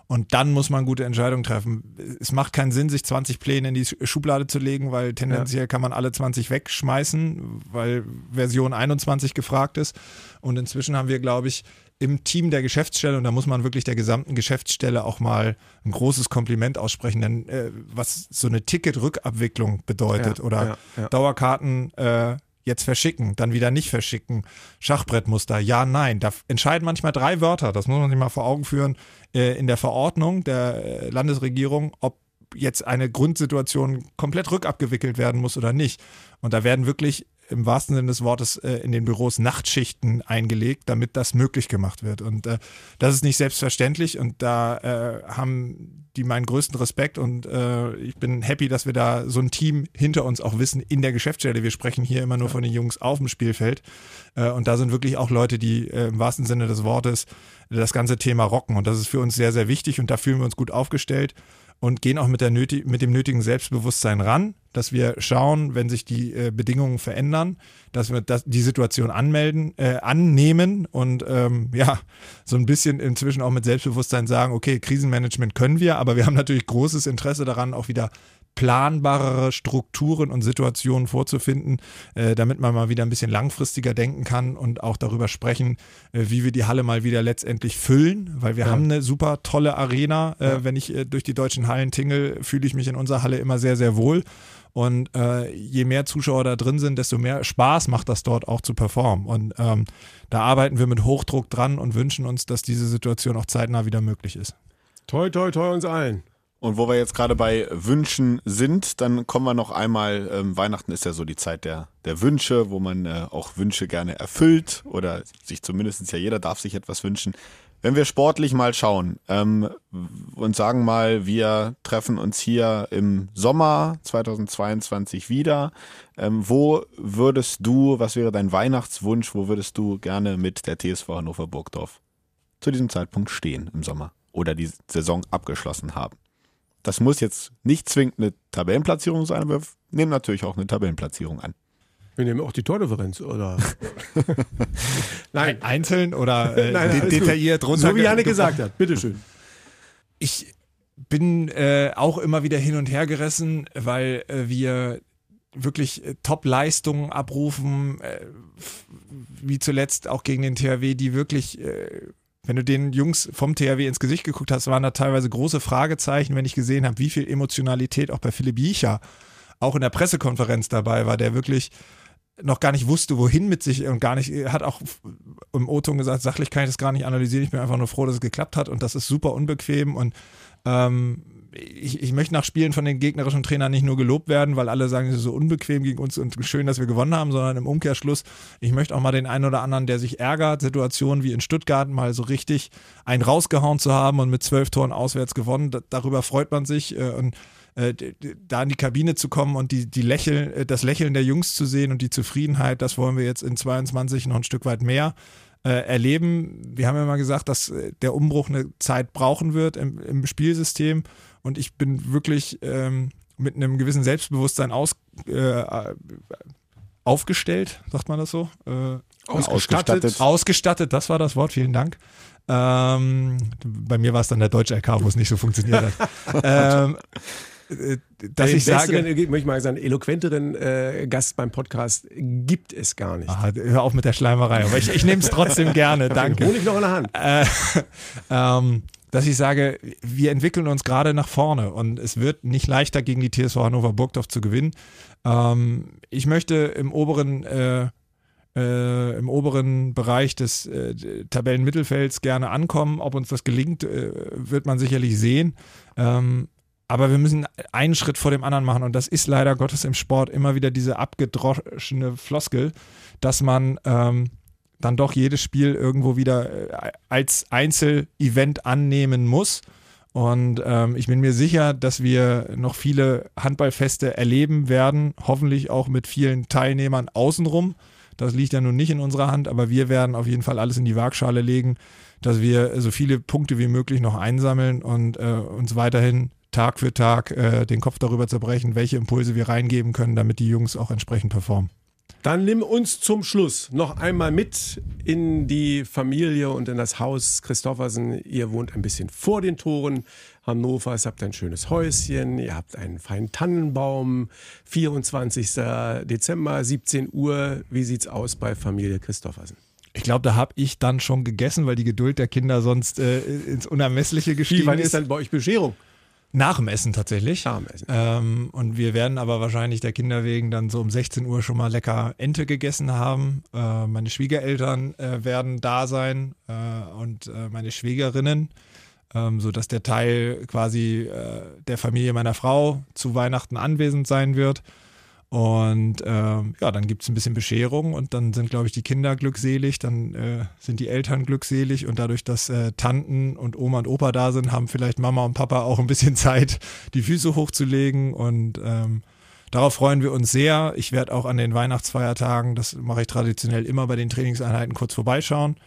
Und dann muss man gute Entscheidungen treffen. Es macht keinen Sinn, sich 20 Pläne in die Schublade zu legen, weil tendenziell ja. kann man alle 20 wegschmeißen, weil Version 21 gefragt ist. Und inzwischen haben wir, glaube ich, im Team der Geschäftsstelle, und da muss man wirklich der gesamten Geschäftsstelle auch mal ein großes Kompliment aussprechen, denn äh, was so eine Ticketrückabwicklung bedeutet ja, oder ja, Dauerkarten äh, jetzt verschicken, dann wieder nicht verschicken, Schachbrettmuster, ja, nein. Da entscheiden manchmal drei Wörter, das muss man sich mal vor Augen führen, äh, in der Verordnung der äh, Landesregierung, ob jetzt eine Grundsituation komplett rückabgewickelt werden muss oder nicht. Und da werden wirklich im wahrsten Sinne des Wortes äh, in den Büros Nachtschichten eingelegt, damit das möglich gemacht wird. Und äh, das ist nicht selbstverständlich. Und da äh, haben die meinen größten Respekt. Und äh, ich bin happy, dass wir da so ein Team hinter uns auch wissen in der Geschäftsstelle. Wir sprechen hier immer nur von den Jungs auf dem Spielfeld. Äh, und da sind wirklich auch Leute, die äh, im wahrsten Sinne des Wortes das ganze Thema rocken. Und das ist für uns sehr, sehr wichtig. Und da fühlen wir uns gut aufgestellt und gehen auch mit, der nötig, mit dem nötigen Selbstbewusstsein ran, dass wir schauen, wenn sich die äh, Bedingungen verändern, dass wir das, die Situation anmelden, äh, annehmen und ähm, ja, so ein bisschen inzwischen auch mit Selbstbewusstsein sagen, okay, Krisenmanagement können wir, aber wir haben natürlich großes Interesse daran, auch wieder planbarere Strukturen und Situationen vorzufinden, äh, damit man mal wieder ein bisschen langfristiger denken kann und auch darüber sprechen, äh, wie wir die Halle mal wieder letztendlich füllen, weil wir ja. haben eine super tolle Arena. Äh, ja. Wenn ich äh, durch die deutschen Hallen tingle, fühle ich mich in unserer Halle immer sehr, sehr wohl. Und äh, je mehr Zuschauer da drin sind, desto mehr Spaß macht das dort auch zu performen. Und ähm, da arbeiten wir mit Hochdruck dran und wünschen uns, dass diese Situation auch zeitnah wieder möglich ist. Toi, toi, toi uns allen. Und wo wir jetzt gerade bei Wünschen sind, dann kommen wir noch einmal, ähm, Weihnachten ist ja so die Zeit der, der Wünsche, wo man äh, auch Wünsche gerne erfüllt oder sich zumindest ja jeder darf sich etwas wünschen. Wenn wir sportlich mal schauen ähm, und sagen mal, wir treffen uns hier im Sommer 2022 wieder, ähm, wo würdest du, was wäre dein Weihnachtswunsch, wo würdest du gerne mit der TSV Hannover Burgdorf zu diesem Zeitpunkt stehen im Sommer oder die Saison abgeschlossen haben? Das muss jetzt nicht zwingend eine Tabellenplatzierung sein, aber wir nehmen natürlich auch eine Tabellenplatzierung an. Wir nehmen auch die Tordifferenz, oder? Nein. Einzeln oder äh, Nein, de detailliert runter. So wie Janne gesagt hat. Bitteschön. Ich bin äh, auch immer wieder hin und her gerissen, weil äh, wir wirklich äh, Top-Leistungen abrufen, äh, wie zuletzt auch gegen den THW, die wirklich äh, wenn du den Jungs vom THW ins Gesicht geguckt hast, waren da teilweise große Fragezeichen, wenn ich gesehen habe, wie viel Emotionalität auch bei Philipp Jiecher auch in der Pressekonferenz dabei war, der wirklich noch gar nicht wusste, wohin mit sich und gar nicht, hat auch im O-Ton gesagt, sachlich kann ich das gar nicht analysieren. Ich bin einfach nur froh, dass es geklappt hat und das ist super unbequem und ähm, ich, ich möchte nach Spielen von den gegnerischen Trainern nicht nur gelobt werden, weil alle sagen, es ist so unbequem gegen uns und schön, dass wir gewonnen haben, sondern im Umkehrschluss, ich möchte auch mal den einen oder anderen, der sich ärgert, Situationen wie in Stuttgart mal so richtig einen rausgehauen zu haben und mit zwölf Toren auswärts gewonnen, da, darüber freut man sich äh, und äh, da in die Kabine zu kommen und die, die Lächeln, äh, das Lächeln der Jungs zu sehen und die Zufriedenheit, das wollen wir jetzt in 22 noch ein Stück weit mehr äh, erleben. Wir haben ja mal gesagt, dass der Umbruch eine Zeit brauchen wird im, im Spielsystem und ich bin wirklich ähm, mit einem gewissen Selbstbewusstsein aus, äh, aufgestellt, sagt man das so? Äh, Ausgestattet. Ausgestattet, das war das Wort, vielen Dank. Ähm, bei mir war es dann der deutsche LK, wo es nicht so funktioniert hat. ähm, äh, dass Den ich sage, äh, möchte ich mal sagen, eloquenteren äh, Gast beim Podcast gibt es gar nicht. ah, hör auf mit der Schleimerei, aber ich, ich nehme es trotzdem gerne, danke. Honig noch in der Hand. Äh, ähm, dass ich sage, wir entwickeln uns gerade nach vorne und es wird nicht leichter gegen die TSV Hannover Burgdorf zu gewinnen. Ähm, ich möchte im oberen äh, äh, im oberen Bereich des äh, Tabellenmittelfelds gerne ankommen. Ob uns das gelingt, äh, wird man sicherlich sehen. Ähm, aber wir müssen einen Schritt vor dem anderen machen und das ist leider Gottes im Sport immer wieder diese abgedroschene Floskel, dass man ähm, dann doch jedes Spiel irgendwo wieder äh, als Einzelevent annehmen muss. Und ähm, ich bin mir sicher, dass wir noch viele Handballfeste erleben werden, hoffentlich auch mit vielen Teilnehmern außenrum. Das liegt ja nun nicht in unserer Hand, aber wir werden auf jeden Fall alles in die Waagschale legen, dass wir so viele Punkte wie möglich noch einsammeln und äh, uns weiterhin Tag für Tag äh, den Kopf darüber zerbrechen, welche Impulse wir reingeben können, damit die Jungs auch entsprechend performen. Dann nimm uns zum Schluss noch einmal mit in die Familie und in das Haus Christoffersen. Ihr wohnt ein bisschen vor den Toren Hannovers, habt ein schönes Häuschen, ihr habt einen feinen Tannenbaum. 24. Dezember, 17 Uhr. Wie sieht's aus bei Familie Christoffersen? Ich glaube, da habe ich dann schon gegessen, weil die Geduld der Kinder sonst äh, ins Unermessliche gestiegen Wie, wann ist. ist dann bei euch Bescherung? Nach dem Essen tatsächlich. Nach dem Essen. Ähm, und wir werden aber wahrscheinlich der Kinder wegen dann so um 16 Uhr schon mal lecker Ente gegessen haben. Äh, meine Schwiegereltern äh, werden da sein äh, und äh, meine Schwägerinnen, ähm, sodass der Teil quasi äh, der Familie meiner Frau zu Weihnachten anwesend sein wird. Und ähm, ja, dann gibt es ein bisschen Bescherung und dann sind, glaube ich, die Kinder glückselig, dann äh, sind die Eltern glückselig und dadurch, dass äh, Tanten und Oma und Opa da sind, haben vielleicht Mama und Papa auch ein bisschen Zeit, die Füße hochzulegen und ähm, darauf freuen wir uns sehr. Ich werde auch an den Weihnachtsfeiertagen, das mache ich traditionell immer bei den Trainingseinheiten, kurz vorbeischauen.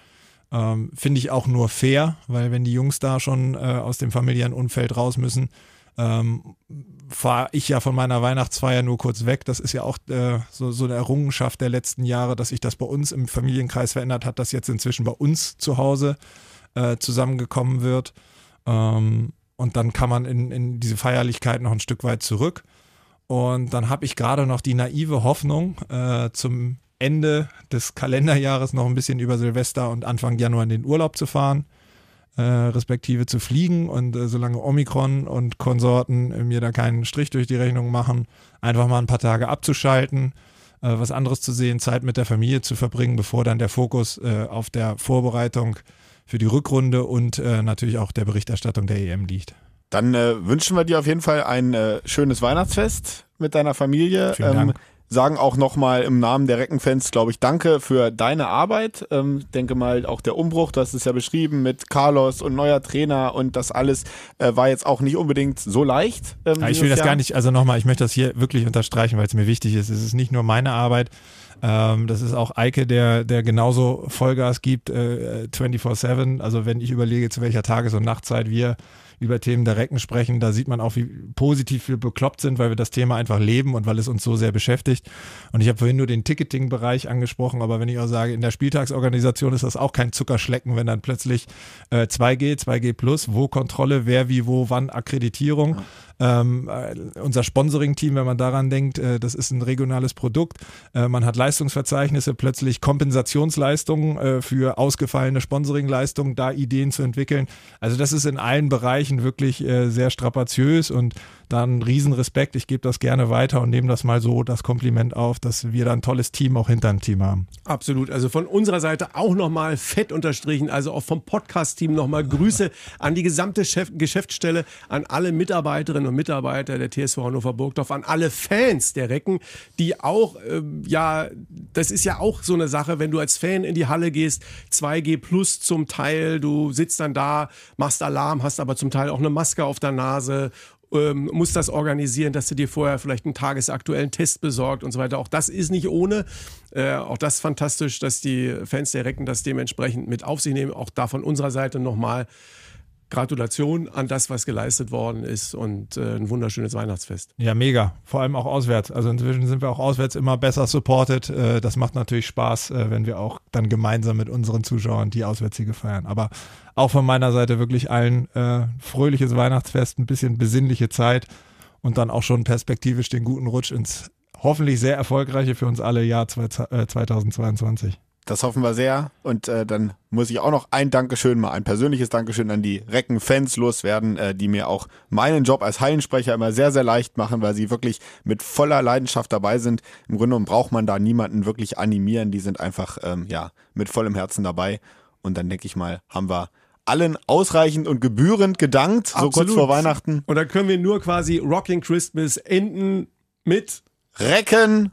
Ähm, Finde ich auch nur fair, weil wenn die Jungs da schon äh, aus dem familiären Umfeld raus müssen, ähm, fahre ich ja von meiner Weihnachtsfeier nur kurz weg. Das ist ja auch äh, so, so eine Errungenschaft der letzten Jahre, dass sich das bei uns im Familienkreis verändert hat, dass jetzt inzwischen bei uns zu Hause äh, zusammengekommen wird. Ähm, und dann kann man in, in diese Feierlichkeit noch ein Stück weit zurück. Und dann habe ich gerade noch die naive Hoffnung, äh, zum Ende des Kalenderjahres noch ein bisschen über Silvester und Anfang Januar in den Urlaub zu fahren äh, respektive zu fliegen und äh, solange Omikron und Konsorten äh, mir da keinen Strich durch die Rechnung machen, einfach mal ein paar Tage abzuschalten, äh, was anderes zu sehen, Zeit mit der Familie zu verbringen, bevor dann der Fokus äh, auf der Vorbereitung für die Rückrunde und natürlich auch der Berichterstattung der EM liegt. Dann wünschen wir dir auf jeden Fall ein schönes Weihnachtsfest mit deiner Familie. Vielen Dank. Sagen auch nochmal im Namen der Reckenfans, glaube ich, danke für deine Arbeit. Ähm, denke mal, auch der Umbruch, hast es ja beschrieben mit Carlos und neuer Trainer und das alles äh, war jetzt auch nicht unbedingt so leicht. Ähm, ich will das Jahr. gar nicht, also nochmal, ich möchte das hier wirklich unterstreichen, weil es mir wichtig ist. Es ist nicht nur meine Arbeit, ähm, das ist auch Eike, der, der genauso Vollgas gibt, äh, 24-7. Also wenn ich überlege, zu welcher Tages- und Nachtzeit wir über Themen der Recken sprechen, da sieht man auch, wie positiv wir bekloppt sind, weil wir das Thema einfach leben und weil es uns so sehr beschäftigt. Und ich habe vorhin nur den Ticketing-Bereich angesprochen, aber wenn ich auch sage, in der Spieltagsorganisation ist das auch kein Zuckerschlecken, wenn dann plötzlich äh, 2G, 2G Plus, wo Kontrolle, wer wie, wo, wann, Akkreditierung. Ähm, äh, unser Sponsoring-Team, wenn man daran denkt, äh, das ist ein regionales Produkt. Äh, man hat Leistungsverzeichnisse, plötzlich Kompensationsleistungen äh, für ausgefallene Sponsoringleistungen, da Ideen zu entwickeln. Also das ist in allen Bereichen wirklich äh, sehr strapaziös und dann Riesenrespekt. Ich gebe das gerne weiter und nehme das mal so, das Kompliment auf, dass wir da ein tolles Team auch hinter dem Team haben. Absolut. Also von unserer Seite auch nochmal fett unterstrichen, also auch vom Podcast-Team nochmal Grüße an die gesamte Chef Geschäftsstelle, an alle Mitarbeiterinnen und Mitarbeiter der TSV Hannover Burgdorf, an alle Fans der Recken, die auch, äh, ja, das ist ja auch so eine Sache, wenn du als Fan in die Halle gehst, 2G plus zum Teil, du sitzt dann da, machst Alarm, hast aber zum Teil auch eine Maske auf der Nase ähm, musst das organisieren, dass du dir vorher vielleicht einen tagesaktuellen Test besorgt und so weiter. Auch das ist nicht ohne. Äh, auch das ist fantastisch, dass die Fans der Recken das dementsprechend mit auf sich nehmen. Auch da von unserer Seite nochmal Gratulation an das, was geleistet worden ist und äh, ein wunderschönes Weihnachtsfest. Ja, mega. Vor allem auch auswärts. Also inzwischen sind wir auch auswärts immer besser supported. Äh, das macht natürlich Spaß, äh, wenn wir auch dann gemeinsam mit unseren Zuschauern die Auswärtssiege feiern. Aber auch von meiner Seite wirklich allen äh, fröhliches Weihnachtsfest, ein bisschen besinnliche Zeit und dann auch schon perspektivisch den guten Rutsch ins hoffentlich sehr erfolgreiche für uns alle Jahr 2022. Das hoffen wir sehr. Und äh, dann muss ich auch noch ein Dankeschön, mal ein persönliches Dankeschön an die Recken-Fans loswerden, äh, die mir auch meinen Job als Hallensprecher immer sehr, sehr leicht machen, weil sie wirklich mit voller Leidenschaft dabei sind. Im Grunde genommen braucht man da niemanden wirklich animieren. Die sind einfach ähm, ja mit vollem Herzen dabei. Und dann denke ich mal, haben wir allen ausreichend und gebührend gedankt, so kurz vor Weihnachten. Und dann können wir nur quasi Rocking Christmas enden mit Recken